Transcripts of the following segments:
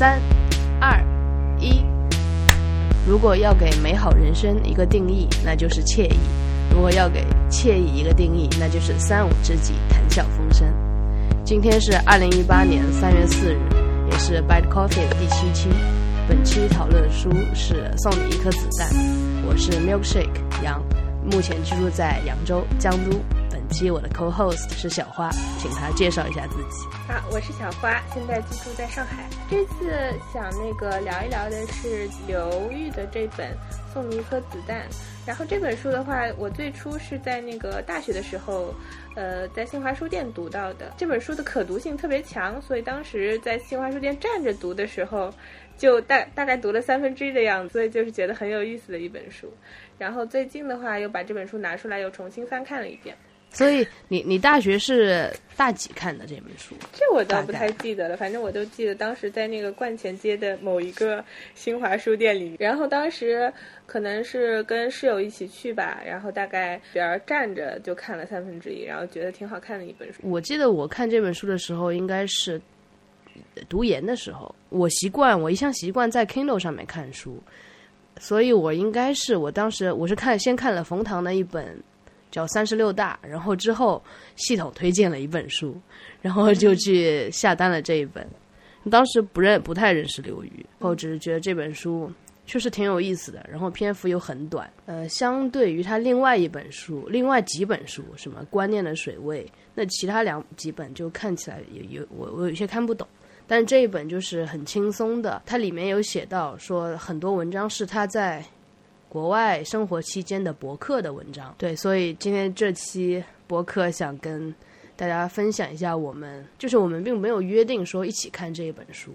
三、二、一。如果要给美好人生一个定义，那就是惬意；如果要给惬意一个定义，那就是三五知己谈笑风生。今天是二零一八年三月四日，也是 Bad Coffee 的第七期。本期讨论的书是《送你一颗子弹》，我是 Milkshake 杨，目前居住在扬州江都。期我的 co-host 是小花，请她介绍一下自己。啊，我是小花，现在居住在上海。这次想那个聊一聊的是刘玉的这本《送你一颗子弹》。然后这本书的话，我最初是在那个大学的时候，呃，在新华书店读到的。这本书的可读性特别强，所以当时在新华书店站着读的时候。就大大概读了三分之一的样子，所以就是觉得很有意思的一本书。然后最近的话，又把这本书拿出来，又重新翻看了一遍。所以你你大学是大几看的这本书？这我倒不太记得了，反正我就记得当时在那个冠前街的某一个新华书店里，然后当时可能是跟室友一起去吧，然后大概边儿站着就看了三分之一，然后觉得挺好看的一本书。我记得我看这本书的时候，应该是。读研的时候，我习惯我一向习惯在 Kindle 上面看书，所以我应该是我当时我是看先看了冯唐的一本叫《三十六大》，然后之后系统推荐了一本书，然后就去下单了这一本。当时不认不太认识刘瑜，后只是觉得这本书确实挺有意思的，然后篇幅又很短。呃，相对于他另外一本书，另外几本书什么《观念的水位》，那其他两几本就看起来有有我我有些看不懂。但这一本就是很轻松的，它里面有写到说很多文章是他在国外生活期间的博客的文章。对，所以今天这期博客想跟大家分享一下，我们就是我们并没有约定说一起看这一本书，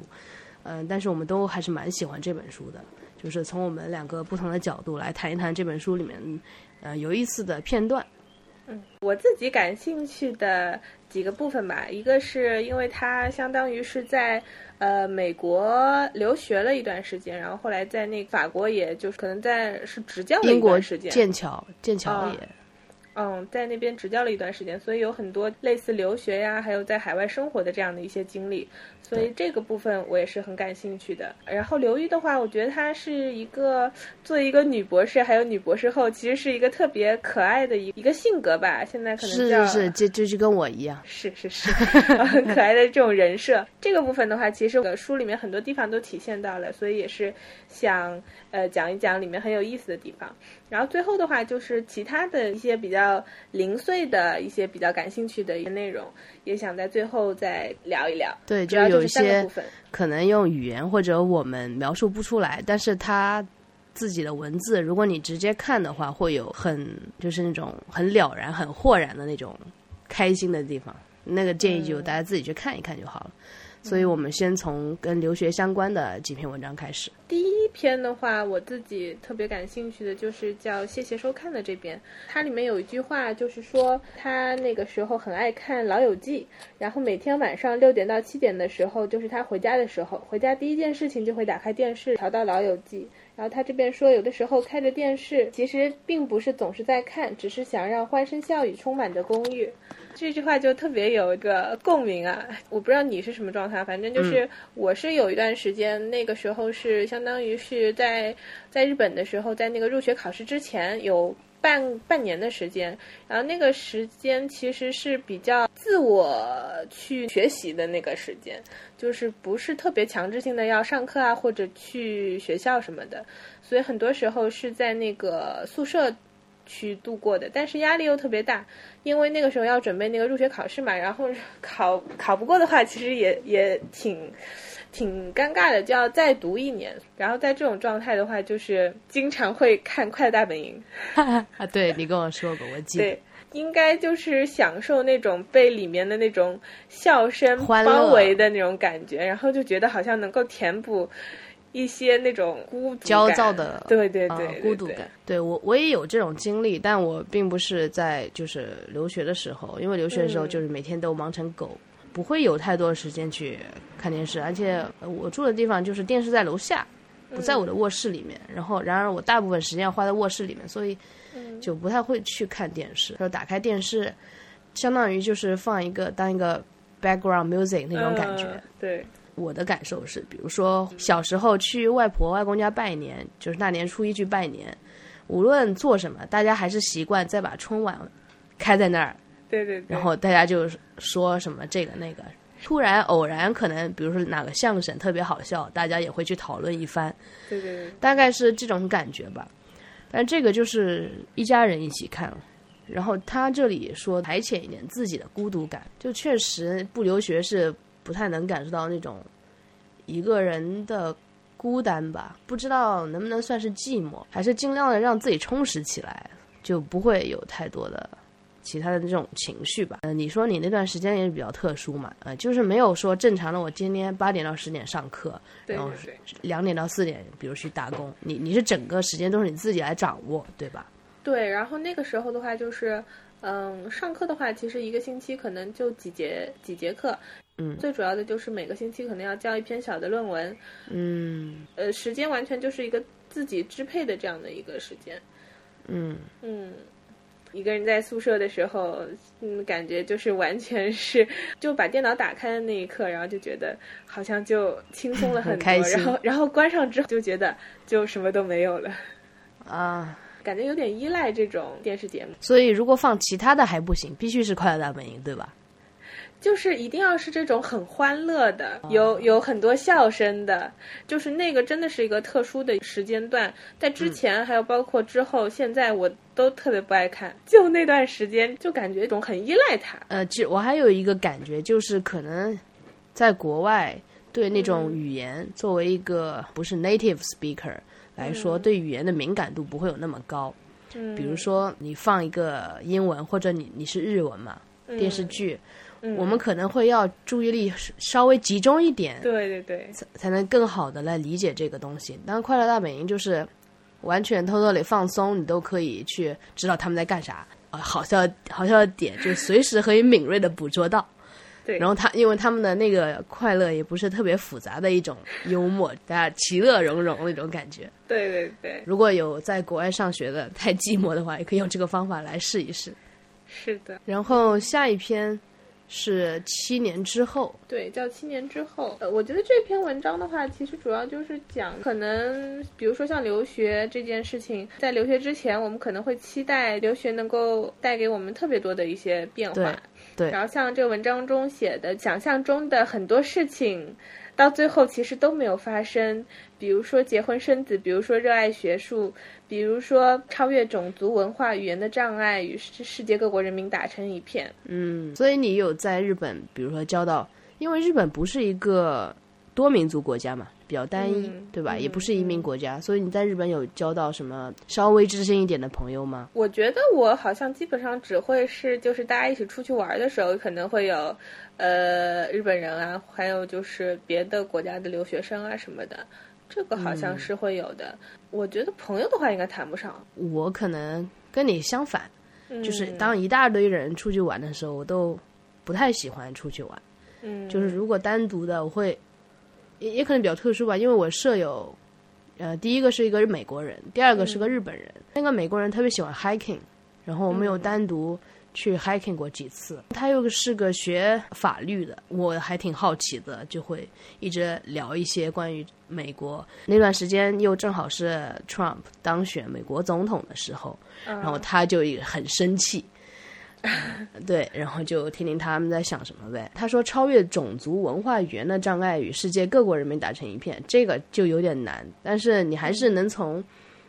嗯，但是我们都还是蛮喜欢这本书的，就是从我们两个不同的角度来谈一谈这本书里面呃有意思的片段。嗯，我自己感兴趣的几个部分吧，一个是因为它相当于是在呃美国留学了一段时间，然后后来在那法国，也就是可能在是执教了一段时间，剑桥，剑桥也。嗯，在那边执教了一段时间，所以有很多类似留学呀，还有在海外生活的这样的一些经历，所以这个部分我也是很感兴趣的。然后刘玉的话，我觉得她是一个作为一个女博士，还有女博士后，其实是一个特别可爱的一一个性格吧。现在可能是是是，这这就跟我一样，是是是，很可爱的这种人设。这个部分的话，其实书里面很多地方都体现到了，所以也是想呃讲一讲里面很有意思的地方。然后最后的话，就是其他的一些比较零碎的一些比较感兴趣的一些内容，也想在最后再聊一聊。对，就有一些可能用语言或者我们描述不出来，但是他自己的文字，如果你直接看的话，会有很就是那种很了然、很豁然的那种开心的地方。那个建议就大家自己去看一看就好了。所以我们先从跟留学相关的几篇文章开始。第一篇的话，我自己特别感兴趣的就是叫“谢谢收看”的这边，它里面有一句话，就是说他那个时候很爱看《老友记》，然后每天晚上六点到七点的时候，就是他回家的时候，回家第一件事情就会打开电视，调到《老友记》。然后他这边说，有的时候开着电视，其实并不是总是在看，只是想让欢声笑语充满着公寓。这句话就特别有一个共鸣啊！我不知道你是什么状态，反正就是我是有一段时间，那个时候是相当于是在在日本的时候，在那个入学考试之前有半半年的时间，然后那个时间其实是比较自我去学习的那个时间，就是不是特别强制性的要上课啊或者去学校什么的，所以很多时候是在那个宿舍。去度过的，但是压力又特别大，因为那个时候要准备那个入学考试嘛，然后 考考不过的话，其实也也挺挺尴尬的，就要再读一年。然后在这种状态的话，就是经常会看《快乐大本营》啊，对你跟我说过，我记得，应该就是享受那种被里面的那种笑声包围的那种感觉，然后就觉得好像能够填补。一些那种孤独焦躁的，对对对，孤独感。对我我也有这种经历，但我并不是在就是留学的时候，因为留学的时候就是每天都忙成狗，不会有太多时间去看电视。而且我住的地方就是电视在楼下，不在我的卧室里面。然后，然而我大部分时间要花在卧室里面，所以就不太会去看电视。就打开电视，相当于就是放一个当一个 background music 那种感觉。对。我的感受是，比如说小时候去外婆外公家拜年，就是大年初一去拜年，无论做什么，大家还是习惯再把春晚开在那儿，对对对，然后大家就说什么这个那个。突然偶然可能，比如说哪个相声特别好笑，大家也会去讨论一番，对对对，大概是这种感觉吧。但这个就是一家人一起看，然后他这里说排遣一点自己的孤独感，就确实不留学是不太能感受到那种一个人的孤单吧，不知道能不能算是寂寞，还是尽量的让自己充实起来，就不会有太多的其他的这种情绪吧。呃，你说你那段时间也是比较特殊嘛，呃，就是没有说正常的我今天八点到十点上课，然后。两点到四点，比如去打工，你你是整个时间都是你自己来掌握，对吧？对，然后那个时候的话就是，嗯，上课的话，其实一个星期可能就几节几节课，嗯最主要的就是每个星期可能要交一篇小的论文，嗯呃，时间完全就是一个自己支配的这样的一个时间，嗯，嗯。一个人在宿舍的时候，嗯，感觉就是完全是就把电脑打开的那一刻，然后就觉得好像就轻松了多，很多然后然后关上之后就觉得就什么都没有了，啊，感觉有点依赖这种电视节目。所以如果放其他的还不行，必须是《快乐大本营》，对吧？就是一定要是这种很欢乐的，有有很多笑声的，就是那个真的是一个特殊的时间段，在之前还有包括之后，现在我都特别不爱看，就那段时间就感觉一种很依赖它。呃，其实我还有一个感觉，就是可能在国外对那种语言，作为一个不是 native speaker 来说，对语言的敏感度不会有那么高。嗯，比如说你放一个英文，或者你你是日文嘛，电视剧，嗯，我们可能会要注意力稍微集中一点，对对对，才能更好的来理解这个东西。当然，快乐大本营就是完全偷偷里放松，你都可以去知道他们在干啥。啊，好笑好笑的点就随时可以敏锐的捕捉到。对然后他因为他们的那个快乐也不是特别复杂的一种幽默，大家其乐融融那种感觉。对对对，如果有在国外上学的太寂寞的话，也可以用这个方法来试一试。是的，然后下一篇是七年之后，对，叫七年之后。呃，我觉得这篇文章的话，其实主要就是讲，可能比如说像留学这件事情，在留学之前，我们可能会期待留学能够带给我们特别多的一些变化。对对然后像这个文章中写的，想象中的很多事情，到最后其实都没有发生。比如说结婚生子，比如说热爱学术，比如说超越种族、文化、语言的障碍，与世世界各国人民打成一片。嗯，所以你有在日本，比如说交到，因为日本不是一个多民族国家嘛，比较单一，嗯对吧？嗯也不是移民国家，所以你在日本有交到什么稍微知心一点的朋友吗？我觉得我好像基本上只会是，就是大家一起出去玩的时候，可能会有，呃，日本人啊，还有就是别的国家的留学生啊什么的，这个好像是会有的。我觉得朋友的话应该谈不上，我可能跟你相反，就是嗯当一大堆人出去玩的时候，我都不太喜欢出去玩。嗯，就是如果单独的，我会也也可能比较特殊吧，因为我舍友，呃，第一个是一个美国人，第二个是个日本人。那个美国人特别喜欢 hiking，然后我们有单独去 hiking 过几次。他又是个学法律的，我还挺好奇的，就会一直聊一些关于美国。那段时间又正好是 Trump 当选美国总统的时候，嗯然后他就很生气。对，然后就听听他们在想什么呗。他说，超越种族、文化、语言的障碍，与世界各国人民打成一片，这个就有点难。但是你还是能从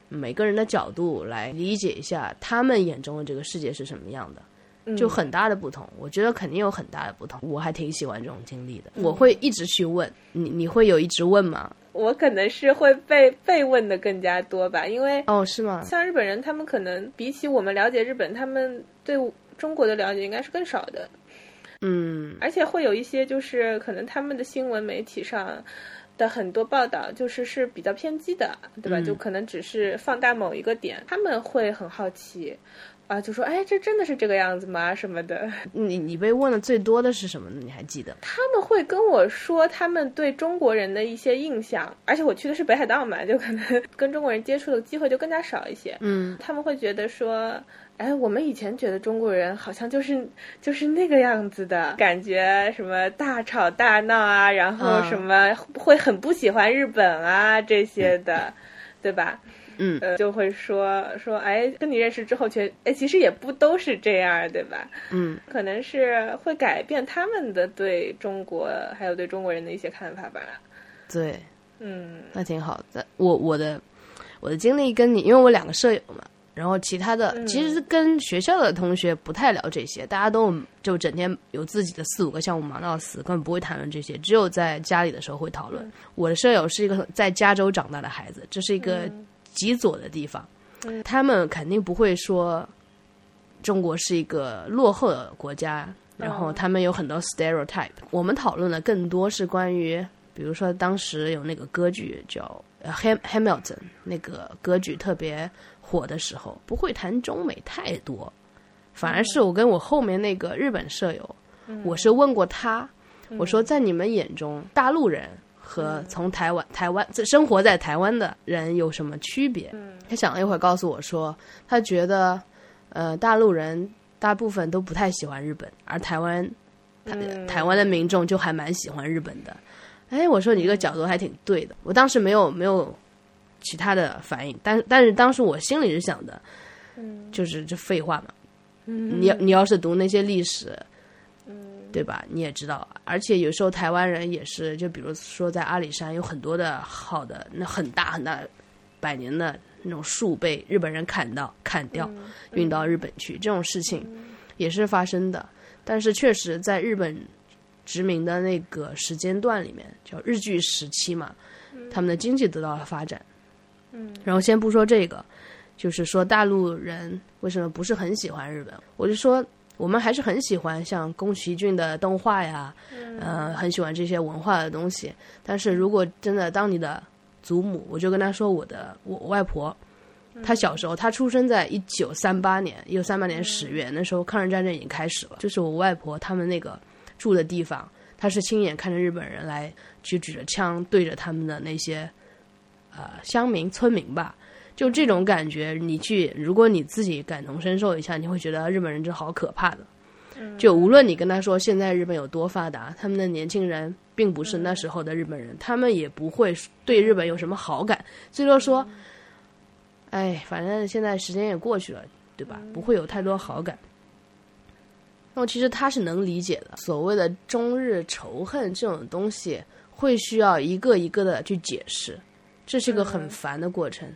每个人的角度来理解一下他们眼中的这个世界是什么样的，嗯就很大的不同。我觉得肯定有很大的不同。我还挺喜欢这种经历的，我会一直去问你，你会有一直问吗？我可能是会被被问的更加多吧，因为哦，是吗？像日本人，他们可能比起我们了解日本，他们对中国的了解应该是更少的。嗯而且会有一些就是可能他们的新闻媒体上的很多报道就是是比较偏激的，对吧？嗯就可能只是放大某一个点，他们会很好奇。啊，就说哎，这真的是这个样子吗？什么的。你你被问的最多的是什么呢？你还记得？他们会跟我说他们对中国人的一些印象，而且我去的是北海道嘛，就可能跟中国人接触的机会就更加少一些。嗯，他们会觉得说，哎，我们以前觉得中国人好像就是就是那个样子的感觉，什么大吵大闹啊，然后什么会很不喜欢日本啊这些的，对吧？嗯，呃，就会说说，哎，跟你认识之后，却哎，其实也不都是这样，对吧？嗯，可能是会改变他们的对中国还有对中国人的一些看法吧。对，嗯，那挺好的。我我的我的经历跟你，因为我两个舍友嘛，然后其他的其实跟学校的同学不太聊这些，大家都就整天有自己的四五个项目忙到死，根本不会谈论这些，只有在家里的时候会讨论。我的舍友是一个在加州长大的孩子，这是一个。极左的地方，他们肯定不会说中国是一个落后的国家，然后他们有很多 stereotype。我们讨论的更多是关于，比如说当时有那个歌剧叫《Ham Hamilton》，那个歌剧特别火的时候，不会谈中美太多，反而是我跟我后面那个日本舍友，我是问过他，我说在你们眼中，大陆人。和从台湾台湾生活在台湾的人有什么区别？他想了一会儿，告诉我说，他觉得，呃，大陆人大部分都不太喜欢日本，而台湾，台湾的民众就还蛮喜欢日本的。哎，我说你这个角度还挺对的。我当时没有没有其他的反应，但但是当时我心里是想的，就是这废话嘛。你你要是读那些历史。对吧？你也知道，而且有时候台湾人也是，就比如说在阿里山有很多的好的那很大很大百年的那种树被日本人砍到砍掉，运到日本去，这种事情也是发生的。但是确实在日本殖民的那个时间段里面，叫日据时期嘛，他们的经济得到了发展。嗯，然后先不说这个，就是说大陆人为什么不是很喜欢日本？我就说。我们还是很喜欢像宫崎骏的动画呀，嗯，很喜欢这些文化的东西。但是如果真的当你的祖母，我就跟他说，我的我外婆，她小时候，她出生在一九三八年，一九三八年十月，那时候抗日战争已经开始了。就是我外婆他们那个住的地方，她是亲眼看着日本人来，就举着枪对着他们的那些呃乡民村民吧。就这种感觉，你去，如果你自己感同身受一下，你会觉得日本人真好可怕的。就无论你跟他说现在日本有多发达，他们的年轻人并不是那时候的日本人，他们也不会对日本有什么好感，最多说，哎，反正现在时间也过去了，对吧？不会有太多好感。那么其实他是能理解的，所谓的中日仇恨这种东西，会需要一个一个的去解释，这是一个很烦的过程。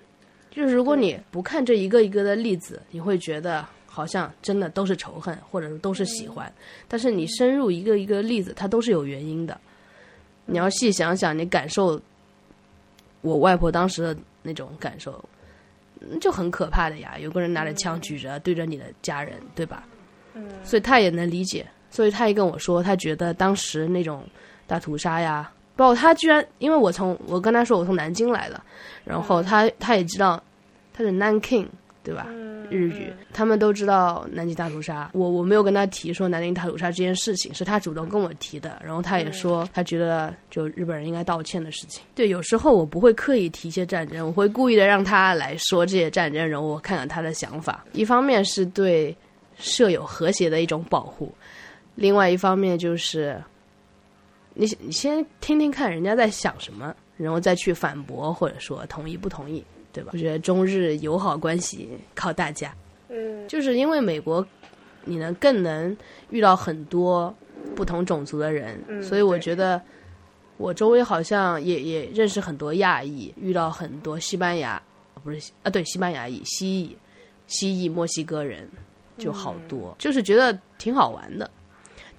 就是如果你不看这一个一个的例子，你会觉得好像真的都是仇恨，或者是都是喜欢。但是你深入一个一个例子，它都是有原因的。你要细想想，你感受我外婆当时的那种感受，就很可怕的呀。有个人拿着枪举着对着你的家人，对吧？嗯。所以他也能理解，所以他也跟我说，他觉得当时那种大屠杀呀。包括他居然，因为我从我跟他说我从南京来的，然后他他也知道他是 Nanking 对吧？日语他们都知道南京大屠杀。我我没有跟他提说南京大屠杀这件事情，是他主动跟我提的。然后他也说他觉得就日本人应该道歉的事情。对，有时候我不会刻意提一些战争，我会故意的让他来说这些战争，然后我看看他的想法。一方面是对舍友和谐的一种保护，另外一方面就是。你你先听听看人家在想什么，然后再去反驳或者说同意不同意，对吧？我觉得中日友好关系靠大家，嗯，就是因为美国，你能更能遇到很多不同种族的人，所以我觉得我周围好像也也认识很多亚裔，遇到很多西班牙，不是啊，对，西班牙裔、西裔、西裔、墨西哥人就好多，就是觉得挺好玩的。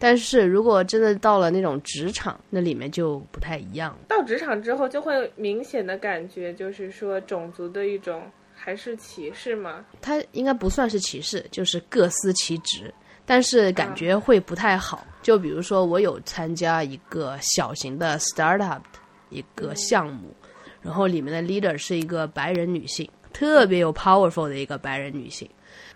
但是如果真的到了那种职场，那里面就不太一样。到职场之后，就会明显的感觉，就是说种族的一种还是歧视吗？它应该不算是歧视，就是各司其职，但是感觉会不太好。就比如说，我有参加一个小型的 startup 一个项目，然后里面的 leader 是一个白人女性，特别有 powerful 的一个白人女性。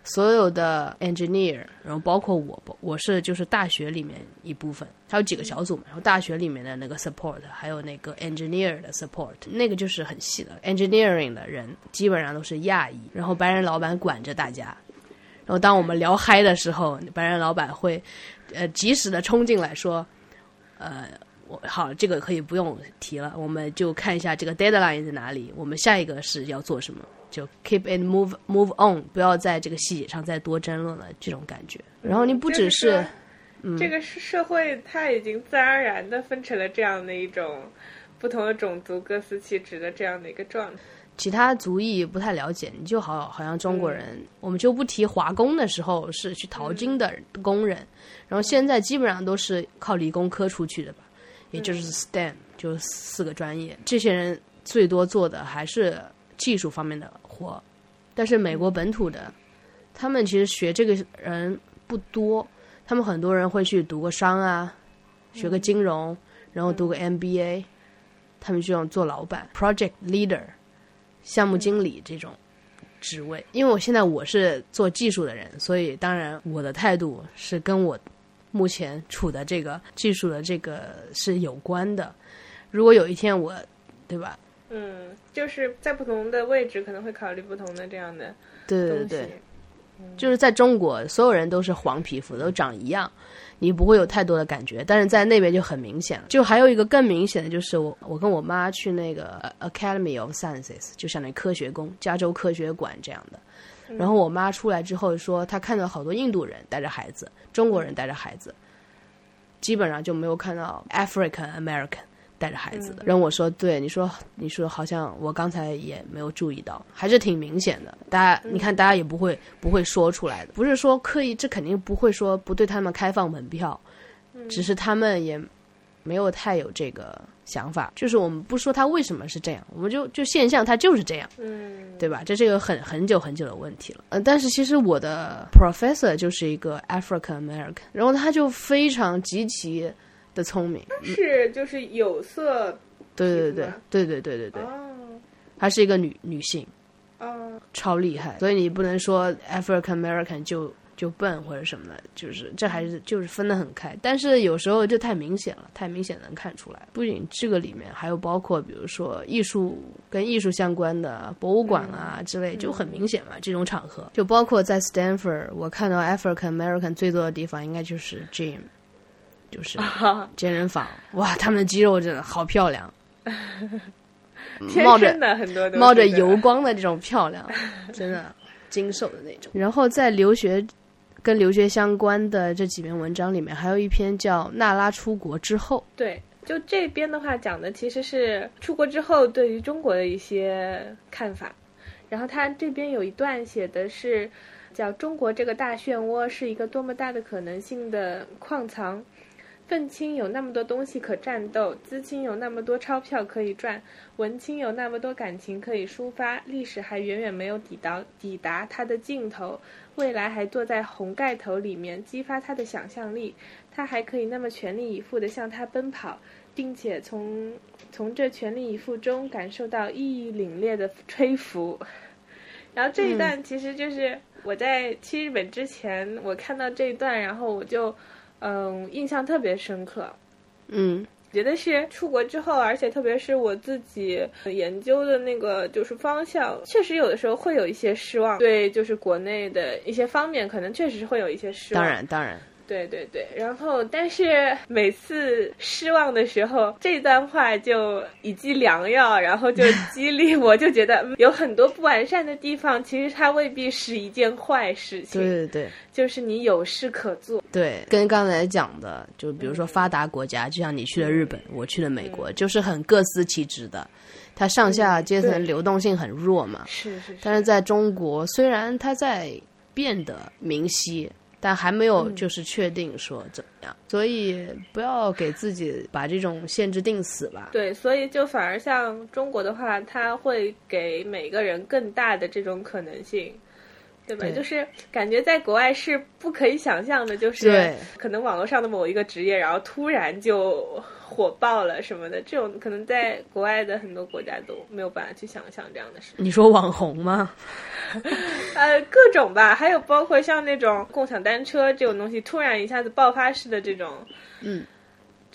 所有的 engineer，然后包括我，我是就是大学里面一部分，它有几个小组嘛，然后大学里面的那个 support，还有那个 engineer 的 support，那个就是很细的 engineering 的人基本上都是亚裔，然后白人老板管着大家，然后当我们聊嗨的时候，白人老板会呃及时的冲进来说，呃。我好，这个可以不用提了，我们就看一下这个 deadline 在哪里，我们下一个是要做什么，就 keep it move move on，不要在这个细节上再多争论了，这种感觉。然后你不只是，嗯，这个是社会，它已经自然而然的分成了这样的一种不同的种族各司其职的这样的一个状态。其他族裔不太了解，你就好好像中国人，我们就不提华工的时候是去淘金的工人，然后现在基本上都是靠理工科出去的吧。也就是 STEM，就四个专业，这些人最多做的还是技术方面的活，但是美国本土的，他们其实学这个人不多，他们很多人会去读个商啊，学个金融，然后读个 MBA，他们就想做老板、project leader、项目经理这种职位。因为我现在我是做技术的人，所以当然我的态度是跟我。目前处的这个技术的这个是有关的，如果有一天我，对吧？嗯，就是在不同的位置可能会考虑不同的这样的对对对，就是在中国，所有人都是黄皮肤，都长一样，你不会有太多的感觉。但是在那边就很明显了。就还有一个更明显的就是我，我跟我妈去那个 Academy of Sciences，就相当于科学宫，加州科学馆这样的。然后我妈出来之后说，她看到好多印度人带着孩子，中国人带着孩子，基本上就没有看到 African American 带着孩子的。然后我说，对，你说，你说好像我刚才也没有注意到，还是挺明显的。大家，你看，大家也不会不会说出来的，不是说刻意，这肯定不会说不对他们开放门票，只是他们也没有太有这个。想法就是我们不说他为什么是这样，我们就就现象它就是这样，嗯，对吧？这是一个很很久很久的问题了。嗯，但是其实我的 professor 就是一个 African American，然后他就非常极其的聪明，是就是有色，对对对对对对对对，哦，她是一个女女性，哦，超厉害，所以你不能说 African American 就。就笨或者什么的，就是这还是就是分得很开，但是有时候就太明显了，太明显能看出来。不仅这个里面，还有包括比如说艺术跟艺术相关的博物馆啊之类，就很明显嘛。这种场合，就包括在 Stanford，我看到 African American 最多的地方应该就是 gym，就是健身房。哇，他们的肌肉真的好漂亮，冒着很多冒着油光的这种漂亮，真的精瘦的那种。然后在留学。跟留学相关的这几篇文章里面，还有一篇叫《娜拉出国之后》。对，就这边的话讲的其实是出国之后对于中国的一些看法。然后他这边有一段写的是，叫“中国这个大漩涡是一个多么大的可能性的矿藏”。愤青有那么多东西可战斗，资青有那么多钞票可以赚，文青有那么多感情可以抒发，历史还远远没有抵达抵达它的尽头，未来还坐在红盖头里面激发他的想象力，他还可以那么全力以赴地向他奔跑，并且从从这全力以赴中感受到意义凛冽的吹拂。然后这一段其实就是我在去日本之前，我看到这一段，然后我就。嗯，印象特别深刻。嗯，觉得是出国之后，而且特别是我自己研究的那个就是方向，确实有的时候会有一些失望。对，就是国内的一些方面，可能确实是会有一些失望。当然，当然。对对对，然后但是每次失望的时候，这段话就以剂良药，然后就激励我，就觉得有很多不完善的地方，其实它未必是一件坏事情。对对对，就是你有事可做。对，跟刚才讲的，就比如说发达国家，就像你去了日本，我去了美国，就是很各司其职的，它上下阶层流动性很弱嘛。是是。但是在中国，虽然它在变得明晰。但还没有就是确定说怎么样，所以不要给自己把这种限制定死吧。对，所以就反而像中国的话，它会给每个人更大的这种可能性，对吧？对就是感觉在国外是不可以想象的，就是可能网络上的某一个职业，然后突然就火爆了什么的，这种可能在国外的很多国家都没有办法去想象这样的事。你说网红吗？呃，各种吧，还有包括像那种共享单车这种东西，突然一下子爆发式的这种，嗯，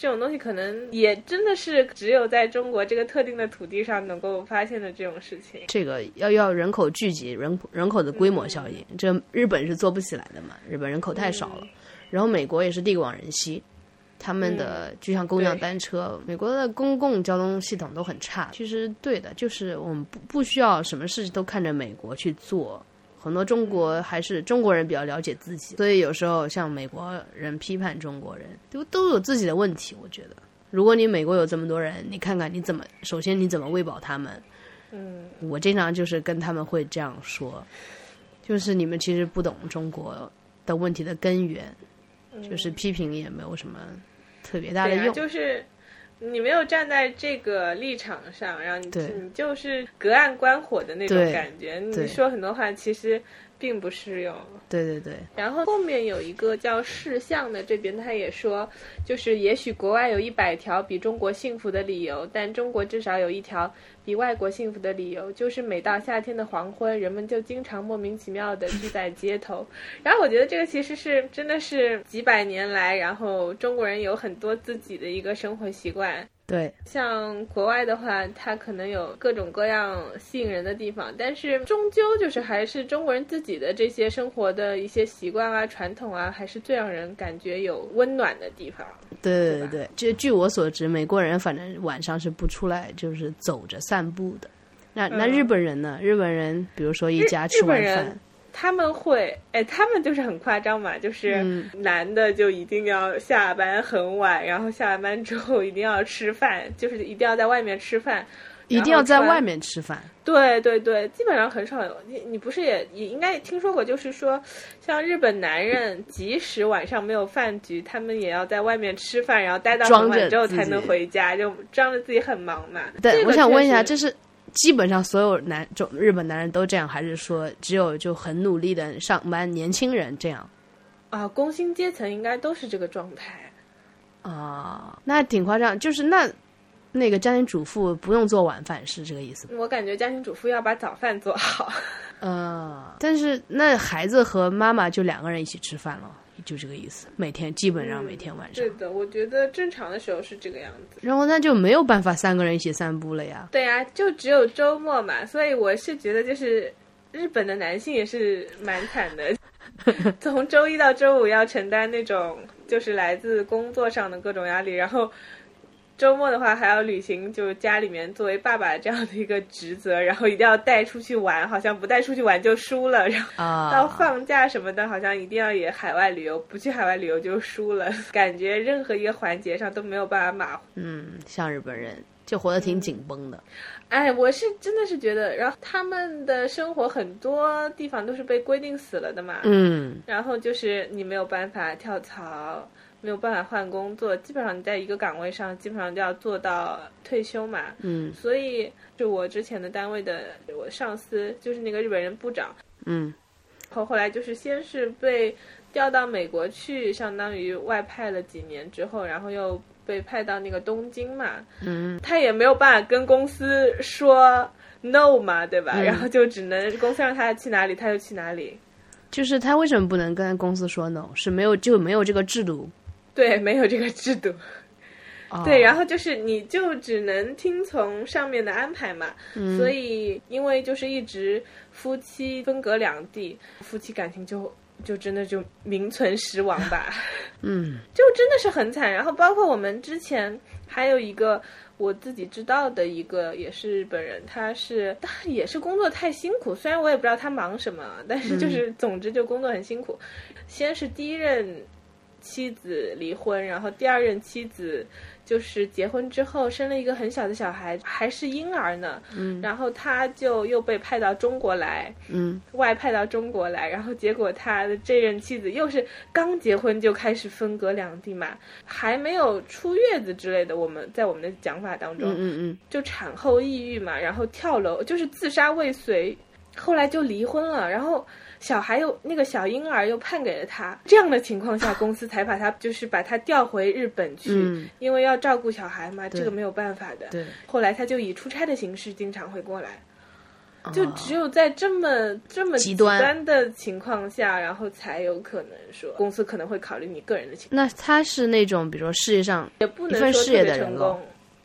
这种东西可能也真的是只有在中国这个特定的土地上能够发现的这种事情。这个要要人口聚集，人人口的规模效应，这日本是做不起来的嘛，日本人口太少了。然后美国也是地广人稀，他们的就像共享单车，美国的公共交通系统都很差。其实对的，就是我们不不需要什么事情都看着美国去做。很多中国还是中国人比较了解自己，所以有时候像美国人批判中国人，都都有自己的问题。我觉得，如果你美国有这么多人，你看看你怎么，首先你怎么喂饱他们。嗯，我经常就是跟他们会这样说，就是你们其实不懂中国的问题的根源，就是批评也没有什么特别大的用。就是你没有站在这个立场上，然后你你就是隔岸观火的那种感觉，你说很多话其实并不适用。对对对，然后后面有一个叫事项的这边，他也说，就是也许国外有一百条比中国幸福的理由，但中国至少有一条比外国幸福的理由，就是每到夏天的黄昏，人们就经常莫名其妙的聚在街头。然后我觉得这个其实是真的是几百年来，然后中国人有很多自己的一个生活习惯。对像国外的话，它可能有各种各样吸引人的地方，但是终究就是还是中国人自己的这些生活的一些习惯啊、传统啊，还是最让人感觉有温暖的地方。对对对对，就据我所知，美国人反正晚上是不出来，就是走着散步的。那那嗯日本人呢？日本人比如说一家吃完日本人饭，他们会，哎，他们就是很夸张嘛，就是嗯男的就一定要下班很晚，然后下完班之后一定要吃饭，就是一定要在外面吃饭。一定要在外面吃饭。对对对，基本上很少有你，你不是也也应该听说过，就是说，像日本男人，即使晚上没有饭局，他们也要在外面吃饭，然后待到很晚之后才能回家，就装着自己很忙嘛。对，这个我想问一下，这是基本上所有男中日本男人都这样，还是说只有就很努力的上班年轻人这样？啊，工薪阶层应该都是这个状态。啊，那挺夸张。就是那那个家庭主妇不用做晚饭，是这个意思吗？我感觉家庭主妇要把早饭做好。呃，但是那孩子和妈妈就两个人一起吃饭了，就这个意思。每天基本上每天晚上，对的，我觉得正常的时候是这个样子。然后那就没有办法三个人一起散步了呀。对呀、就只有周末嘛，所以我是觉得就是日本的男性也是蛮惨的，从周一到周五要承担那种就是来自工作上的各种压力，然后周末的话还要履行就是家里面作为爸爸这样的一个职责，然后一定要带出去玩，好像不带出去玩就输了，然后。到啊，放假什么的，好像一定要也海外旅游，不去海外旅游就输了，感觉任何一个环节上都没有办法马虎。嗯，像日本人就活得挺紧绷的。哎，我是真的是觉得，然后他们的生活很多地方都是被规定死了的嘛，嗯，然后就是你没有办法跳槽，没有办法换工作，基本上你在一个岗位上，基本上就要做到退休嘛。嗯所以，就我之前的单位的我上司就是那个日本人部长，嗯后后来就是先是被调到美国去，相当于外派了几年之后，然后又被派到那个东京嘛，嗯，他也没有办法跟公司说 no 嘛，对吧？嗯然后就只能公司让他去哪里他就去哪里，就是他为什么不能跟公司说 no？是没有就没有这个制度。对，没有这个制度。哦、对，然后就是你就只能听从上面的安排嘛，嗯所以因为就是一直夫妻分隔两地，夫妻感情就就真的就名存实亡吧，嗯就真的是很惨。然后包括我们之前还有一个我自己知道的一个也是日本人，他是他也是工作太辛苦，虽然我也不知道他忙什么，但是就是总之就工作很辛苦。先是第一任妻子离婚，然后第二任妻子就是结婚之后生了一个很小的小孩，还是婴儿呢。嗯。然后他就又被派到中国来，嗯。外派到中国来，然后结果他的这任妻子又是刚结婚就开始分隔两地嘛，还没有出月子之类的，我们在我们的讲法当中，嗯嗯嗯，就产后抑郁嘛，然后跳楼，就是自杀未遂，后来就离婚了，然后小孩又那个小婴儿又判给了他，这样的情况下，公司才把他就是把他调回日本去，嗯。因为要照顾小孩嘛，这个没有办法的。对，后来他就以出差的形式经常会过来，就哦只有在这么这么极端。的情况下，然后才有可能说公司可能会考虑你个人的情况，那他是那种比如说事业上也不能说特别业的成功。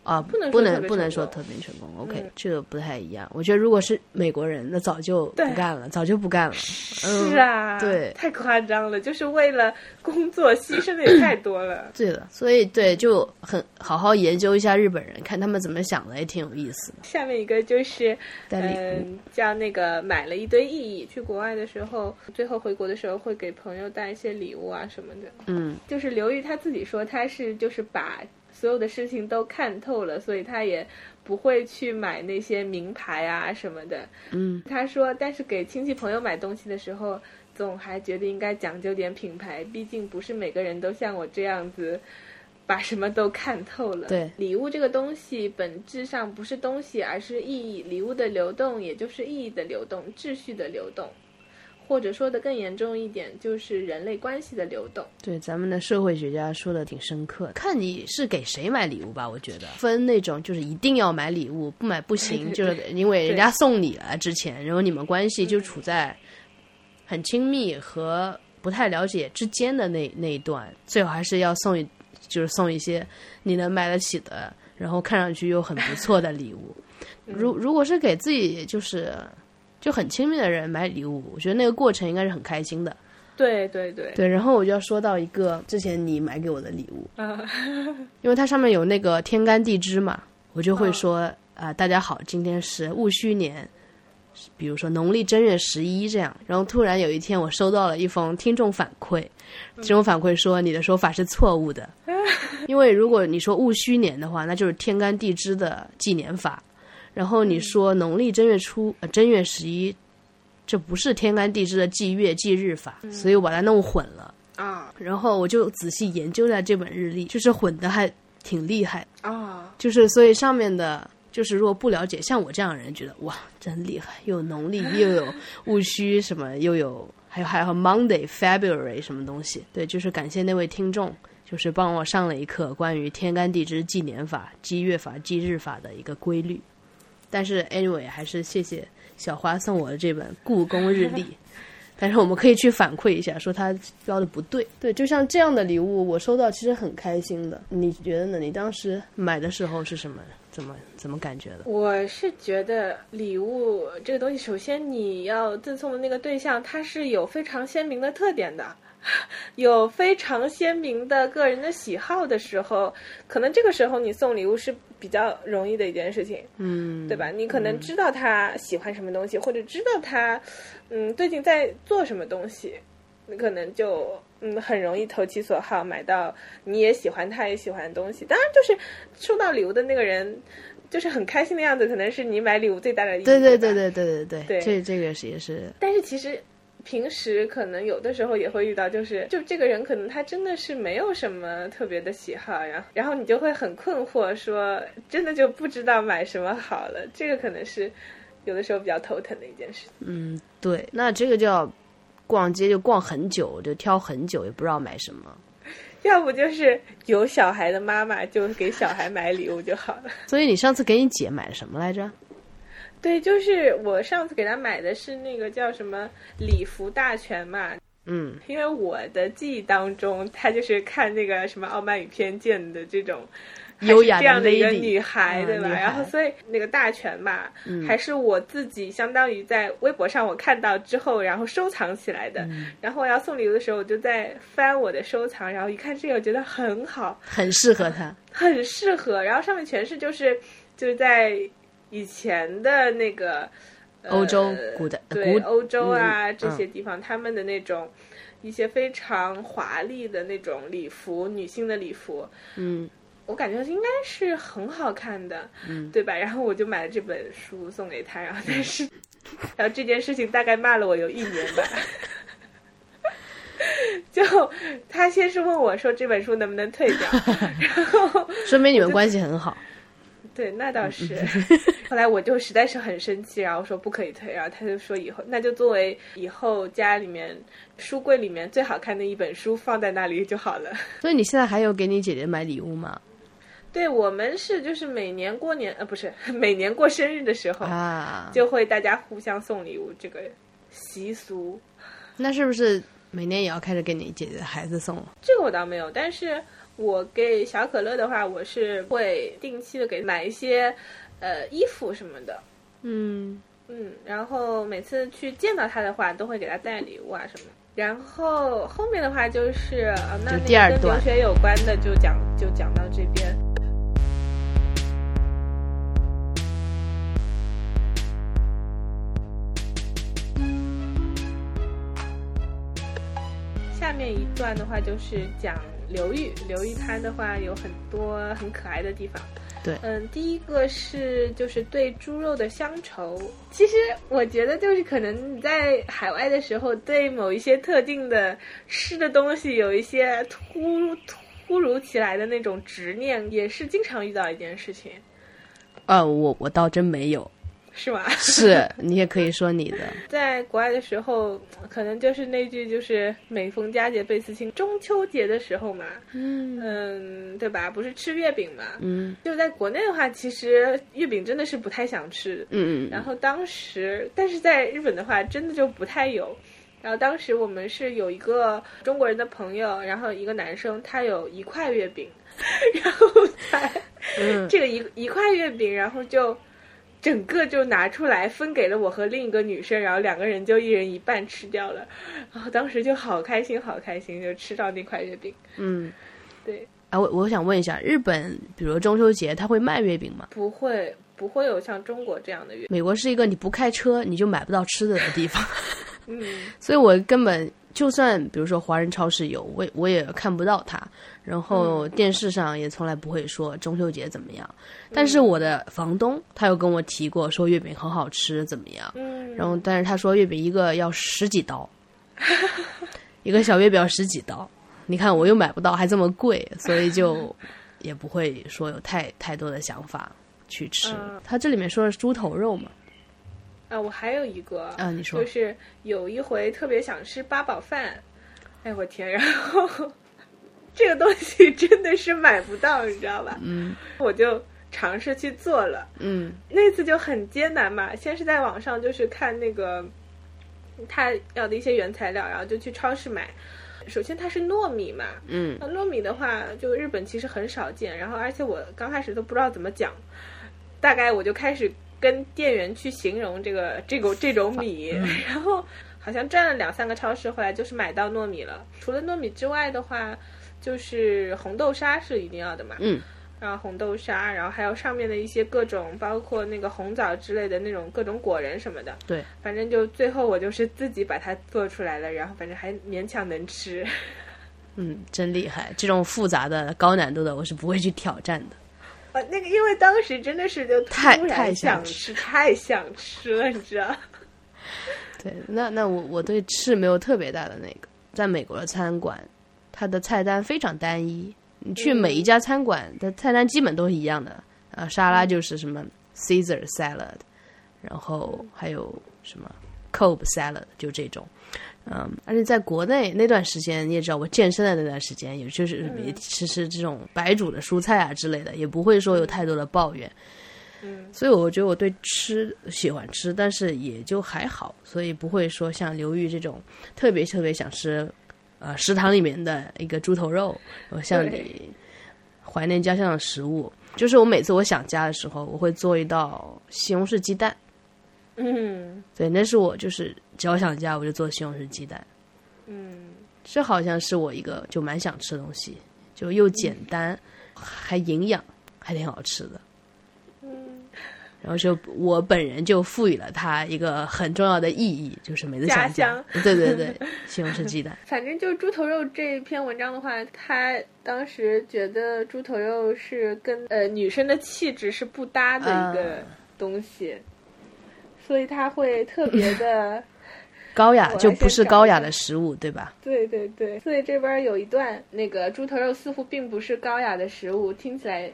啊，不能不能不能说特别成功，OK，、嗯这个不太一样。我觉得如果是美国人，那早就不干了，早就不干了。嗯是啊，对太夸张了，就是为了工作牺牲的也太多了。对的，所以对，就很好好研究一下日本人，看他们怎么想的，也挺有意思的。下面一个就是，嗯，叫那个买了一堆意义，去国外的时候，最后回国的时候会给朋友带一些礼物啊什么的。嗯就是刘玉他自己说，他是就是把所有的事情都看透了，所以他也不会去买那些名牌啊什么的。嗯他说，但是给亲戚朋友买东西的时候，总还觉得应该讲究点品牌，毕竟不是每个人都像我这样子。把什么都看透了。对礼物这个东西本质上不是东西，而是意义。礼物的流动，也就是意义的流动、秩序的流动，或者说的更严重一点，就是人类关系的流动。对，咱们的社会学家说的挺深刻的。看你是给谁买礼物吧，我觉得分那种就是一定要买礼物，不买不行，就是因为人家送你了之前，然后你们关系就处在很亲密和不太了解之间的那那一段，最好还是要送一，就是送一些你能买得起的，然后看上去又很不错的礼物。如如果是给自己就是就很亲密的人买礼物，我觉得那个过程应该是很开心的。对对对，对，然后我就要说到一个之前你买给我的礼物，啊，因为它上面有那个天干地支嘛，我就会说啊、大家好，今天是戊戌年，比如说农历正月十一这样。然后突然有一天，我收到了一封听众反馈，这种反馈说你的说法是错误的，因为如果你说戊戌年的话，那就是天干地支的纪年法，然后你说农历正月初、呃、正月十一，这不是天干地支的纪月纪日法，所以我把它弄混了。啊。然后我就仔细研究了这本日历，就是混的还挺厉害，啊，就是所以上面的，就是如果不了解，像我这样的人觉得哇真厉害，又有农历又有戊戌什么，又有还有还有 Monday February 什么东西，对，就是感谢那位听众，就是帮我上了一课关于天干地支纪年法、纪月法、纪日法的一个规律。但是 anyway 还是谢谢小花送我的这本故宫日历。但是我们可以去反馈一下，说他标的不对。对，就像这样的礼物，我收到其实很开心的。你觉得呢？你当时买的时候是什么？怎么怎么感觉的？我是觉得礼物这个东西，首先你要赠送的那个对象，它是有非常鲜明的特点的。有非常鲜明的个人的喜好的时候，可能这个时候你送礼物是比较容易的一件事情，嗯，对吧？你可能知道他喜欢什么东西，或者知道他，嗯，最近在做什么东西，你可能就嗯很容易投其所好，买到你也喜欢，他也喜欢的东西。当然，就是收到礼物的那个人，就是很开心的样子，可能是你买礼物最大的意义。对对对对对对对对，对这这个是也是但是其实平时可能有的时候也会遇到，就是就这个人可能他真的是没有什么特别的喜好，然后然后你就会很困惑，说真的就不知道买什么好了。这个可能是有的时候比较头疼的一件事。嗯对。那这个叫逛街就逛很久，就挑很久，也不知道买什么。要不就是有小孩的妈妈就给小孩买礼物就好了。所以你上次给你姐买了什么来着？对，就是我上次给她买的是那个叫什么礼服大全嘛，嗯因为我的记忆当中，她就是看那个什么《傲慢与偏见》的这种。优雅这样的一个女孩，嗯对吧？然后所以那个大全嘛，还是我自己相当于在微博上我看到之后，然后收藏起来的。嗯然后我要送礼物的时候，我就在翻我的收藏，然后一看这个，我觉得很好，很适合她。很适合。然后上面全是就是就是在以前的那个呃欧洲古代对欧洲啊、嗯这些地方，他们的那种一些非常华丽的那种礼服，女性的礼服，嗯我感觉应该是很好看的，嗯对吧？然后我就买了这本书送给他，然后但是，然后这件事情大概骂了我有一年吧。就他先是问我说这本书能不能退掉，然后说明你们关系很好。对，那倒是。后来我就实在是很生气，然后说不可以退，然后他就说以后那就作为以后家里面书柜里面最好看的一本书放在那里就好了。所以你现在还有给你姐姐买礼物吗？对我们是就是每年过年呃不是 每年过生日的时候啊，就会大家互相送礼物这个习俗。那是不是每年也要开始给你姐姐的孩子送了？这个我倒没有，但是。我给小可乐的话，我是会定期的给买一些，呃，衣服什么的。嗯嗯，然后每次去见到他的话，都会给他带礼物啊什么。然后后面的话就是，那那跟留学有关的就讲就讲到这边。下面一段的话就是讲。刘玉，刘玉他的话有很多很可爱的地方。对，嗯，第一个是就是对猪肉的乡愁。其实我觉得就是可能你在海外的时候，对某一些特定的吃的东西有一些突突如其来的那种执念，也是经常遇到一件事情。啊，我我倒真没有。是吗？是你也可以说你的。在国外的时候，可能就是那句就是“每逢佳节倍思亲”。中秋节的时候嘛，嗯嗯，对吧？不是吃月饼嘛？嗯，就在国内的话，其实月饼真的是不太想吃。嗯嗯。然后当时，但是在日本的话，真的就不太有。然后当时我们是有一个中国人的朋友，然后一个男生，他有一块月饼，然后他这个一一块月饼，然后就。整个就拿出来分给了我和另一个女生，然后两个人就一人一半吃掉了，然后当时就好开心，好开心，就吃到那块月饼。嗯，对。啊，我我想问一下，日本比如中秋节他会卖月饼吗？不会，不会有像中国这样的月。美国是一个你不开车你就买不到吃的的地方，嗯，所以我根本。就算比如说华人超市有，我我也看不到它，然后电视上也从来不会说中秋节怎么样。但是我的房东他又跟我提过，说月饼很好吃，怎么样？嗯。然后但是他说月饼一个要十几刀，一个小月饼要十几刀。你看我又买不到，还这么贵，所以就也不会说有太太多的想法去吃。它这里面说的是猪头肉嘛？啊，我还有一个啊，你说，就是有一回特别想吃八宝饭，哎我天，然后这个东西真的是买不到，你知道吧？嗯，我就尝试去做了，嗯，那次就很艰难嘛，先是在网上就是看那个他要的一些原材料，然后就去超市买。首先它是糯米嘛，嗯，那糯米的话，就日本其实很少见，然后而且我刚开始都不知道怎么讲，大概我就开始。跟店员去形容这个这个这种米，然后好像转了两三个超市，后来就是买到糯米了。除了糯米之外的话，就是红豆沙是一定要的嘛。嗯。然后红豆沙，然后还有上面的一些各种，包括那个红枣之类的那种各种果仁什么的。对。反正就最后我就是自己把它做出来了，然后反正还勉强能吃。嗯，真厉害！这种复杂的、高难度的，我是不会去挑战的。啊，那个，因为当时真的是就太太想吃，太想吃了，你知道？对，那那我我对吃没有特别大的那个。在美国的餐馆，它的菜单非常单一，你去每一家餐馆的菜单基本都是一样的。啊，沙拉就是什么 Caesar salad，然后还有什么 Cobb salad，就这种。嗯，而且在国内那段时间，你也知道，我健身的那段时间，也就是吃吃这种白煮的蔬菜啊之类的，也不会说有太多的抱怨。嗯，所以我觉得我对吃喜欢吃，但是也就还好，所以不会说像刘玉这种特别特别想吃，呃，食堂里面的一个猪头肉，我像你怀念家乡的食物，就是我每次我想家的时候，我会做一道西红柿鸡蛋。嗯，对，那是我就是只要想家，我就做西红柿鸡蛋。嗯，这好像是我一个就蛮想吃的东西，就又简单，还营养，还挺好吃的。嗯，然后就我本人就赋予了它一个很重要的意义，就是每次想家，对对对，西红柿鸡蛋。反正就猪头肉这篇文章的话，他当时觉得猪头肉是跟呃女生的气质是不搭的一个东西。所以它会特别的高雅，就不是高雅的食物，对吧？对对对。所以这边有一段，那个猪头肉似乎并不是高雅的食物，听起来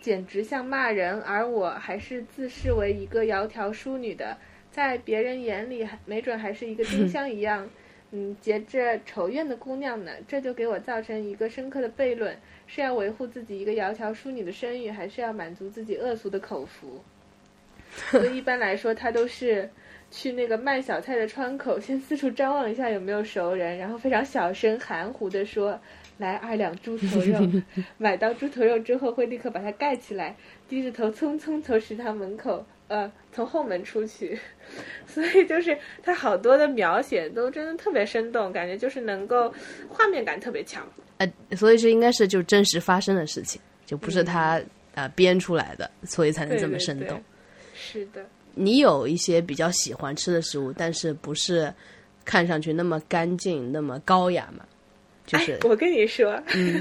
简直像骂人，而我还是自视为一个窈窕淑女的，在别人眼里还没准还是一个丁 香一样，嗯，结着仇怨的姑娘呢。这就给我造成一个深刻的悖论：是要维护自己一个窈窕淑女的声誉，还是要满足自己恶俗的口福？所以一般来说，他都是去那个卖小菜的窗口，先四处张望一下有没有熟人，然后非常小声含糊的说：“来二两猪头肉。” 买到猪头肉之后，会立刻把它盖起来，低着头匆匆从食堂门口，呃，从后门出去。所以就是他好多的描写都真的特别生动，感觉就是能够画面感特别强。呃，所以这应该是就真实发生的事情，就不是他、呃编出来的，所以才能这么对对对生动。是的，你有一些比较喜欢吃的食物，但是不是看上去那么干净、那么高雅嘛？就是哎、我跟你说，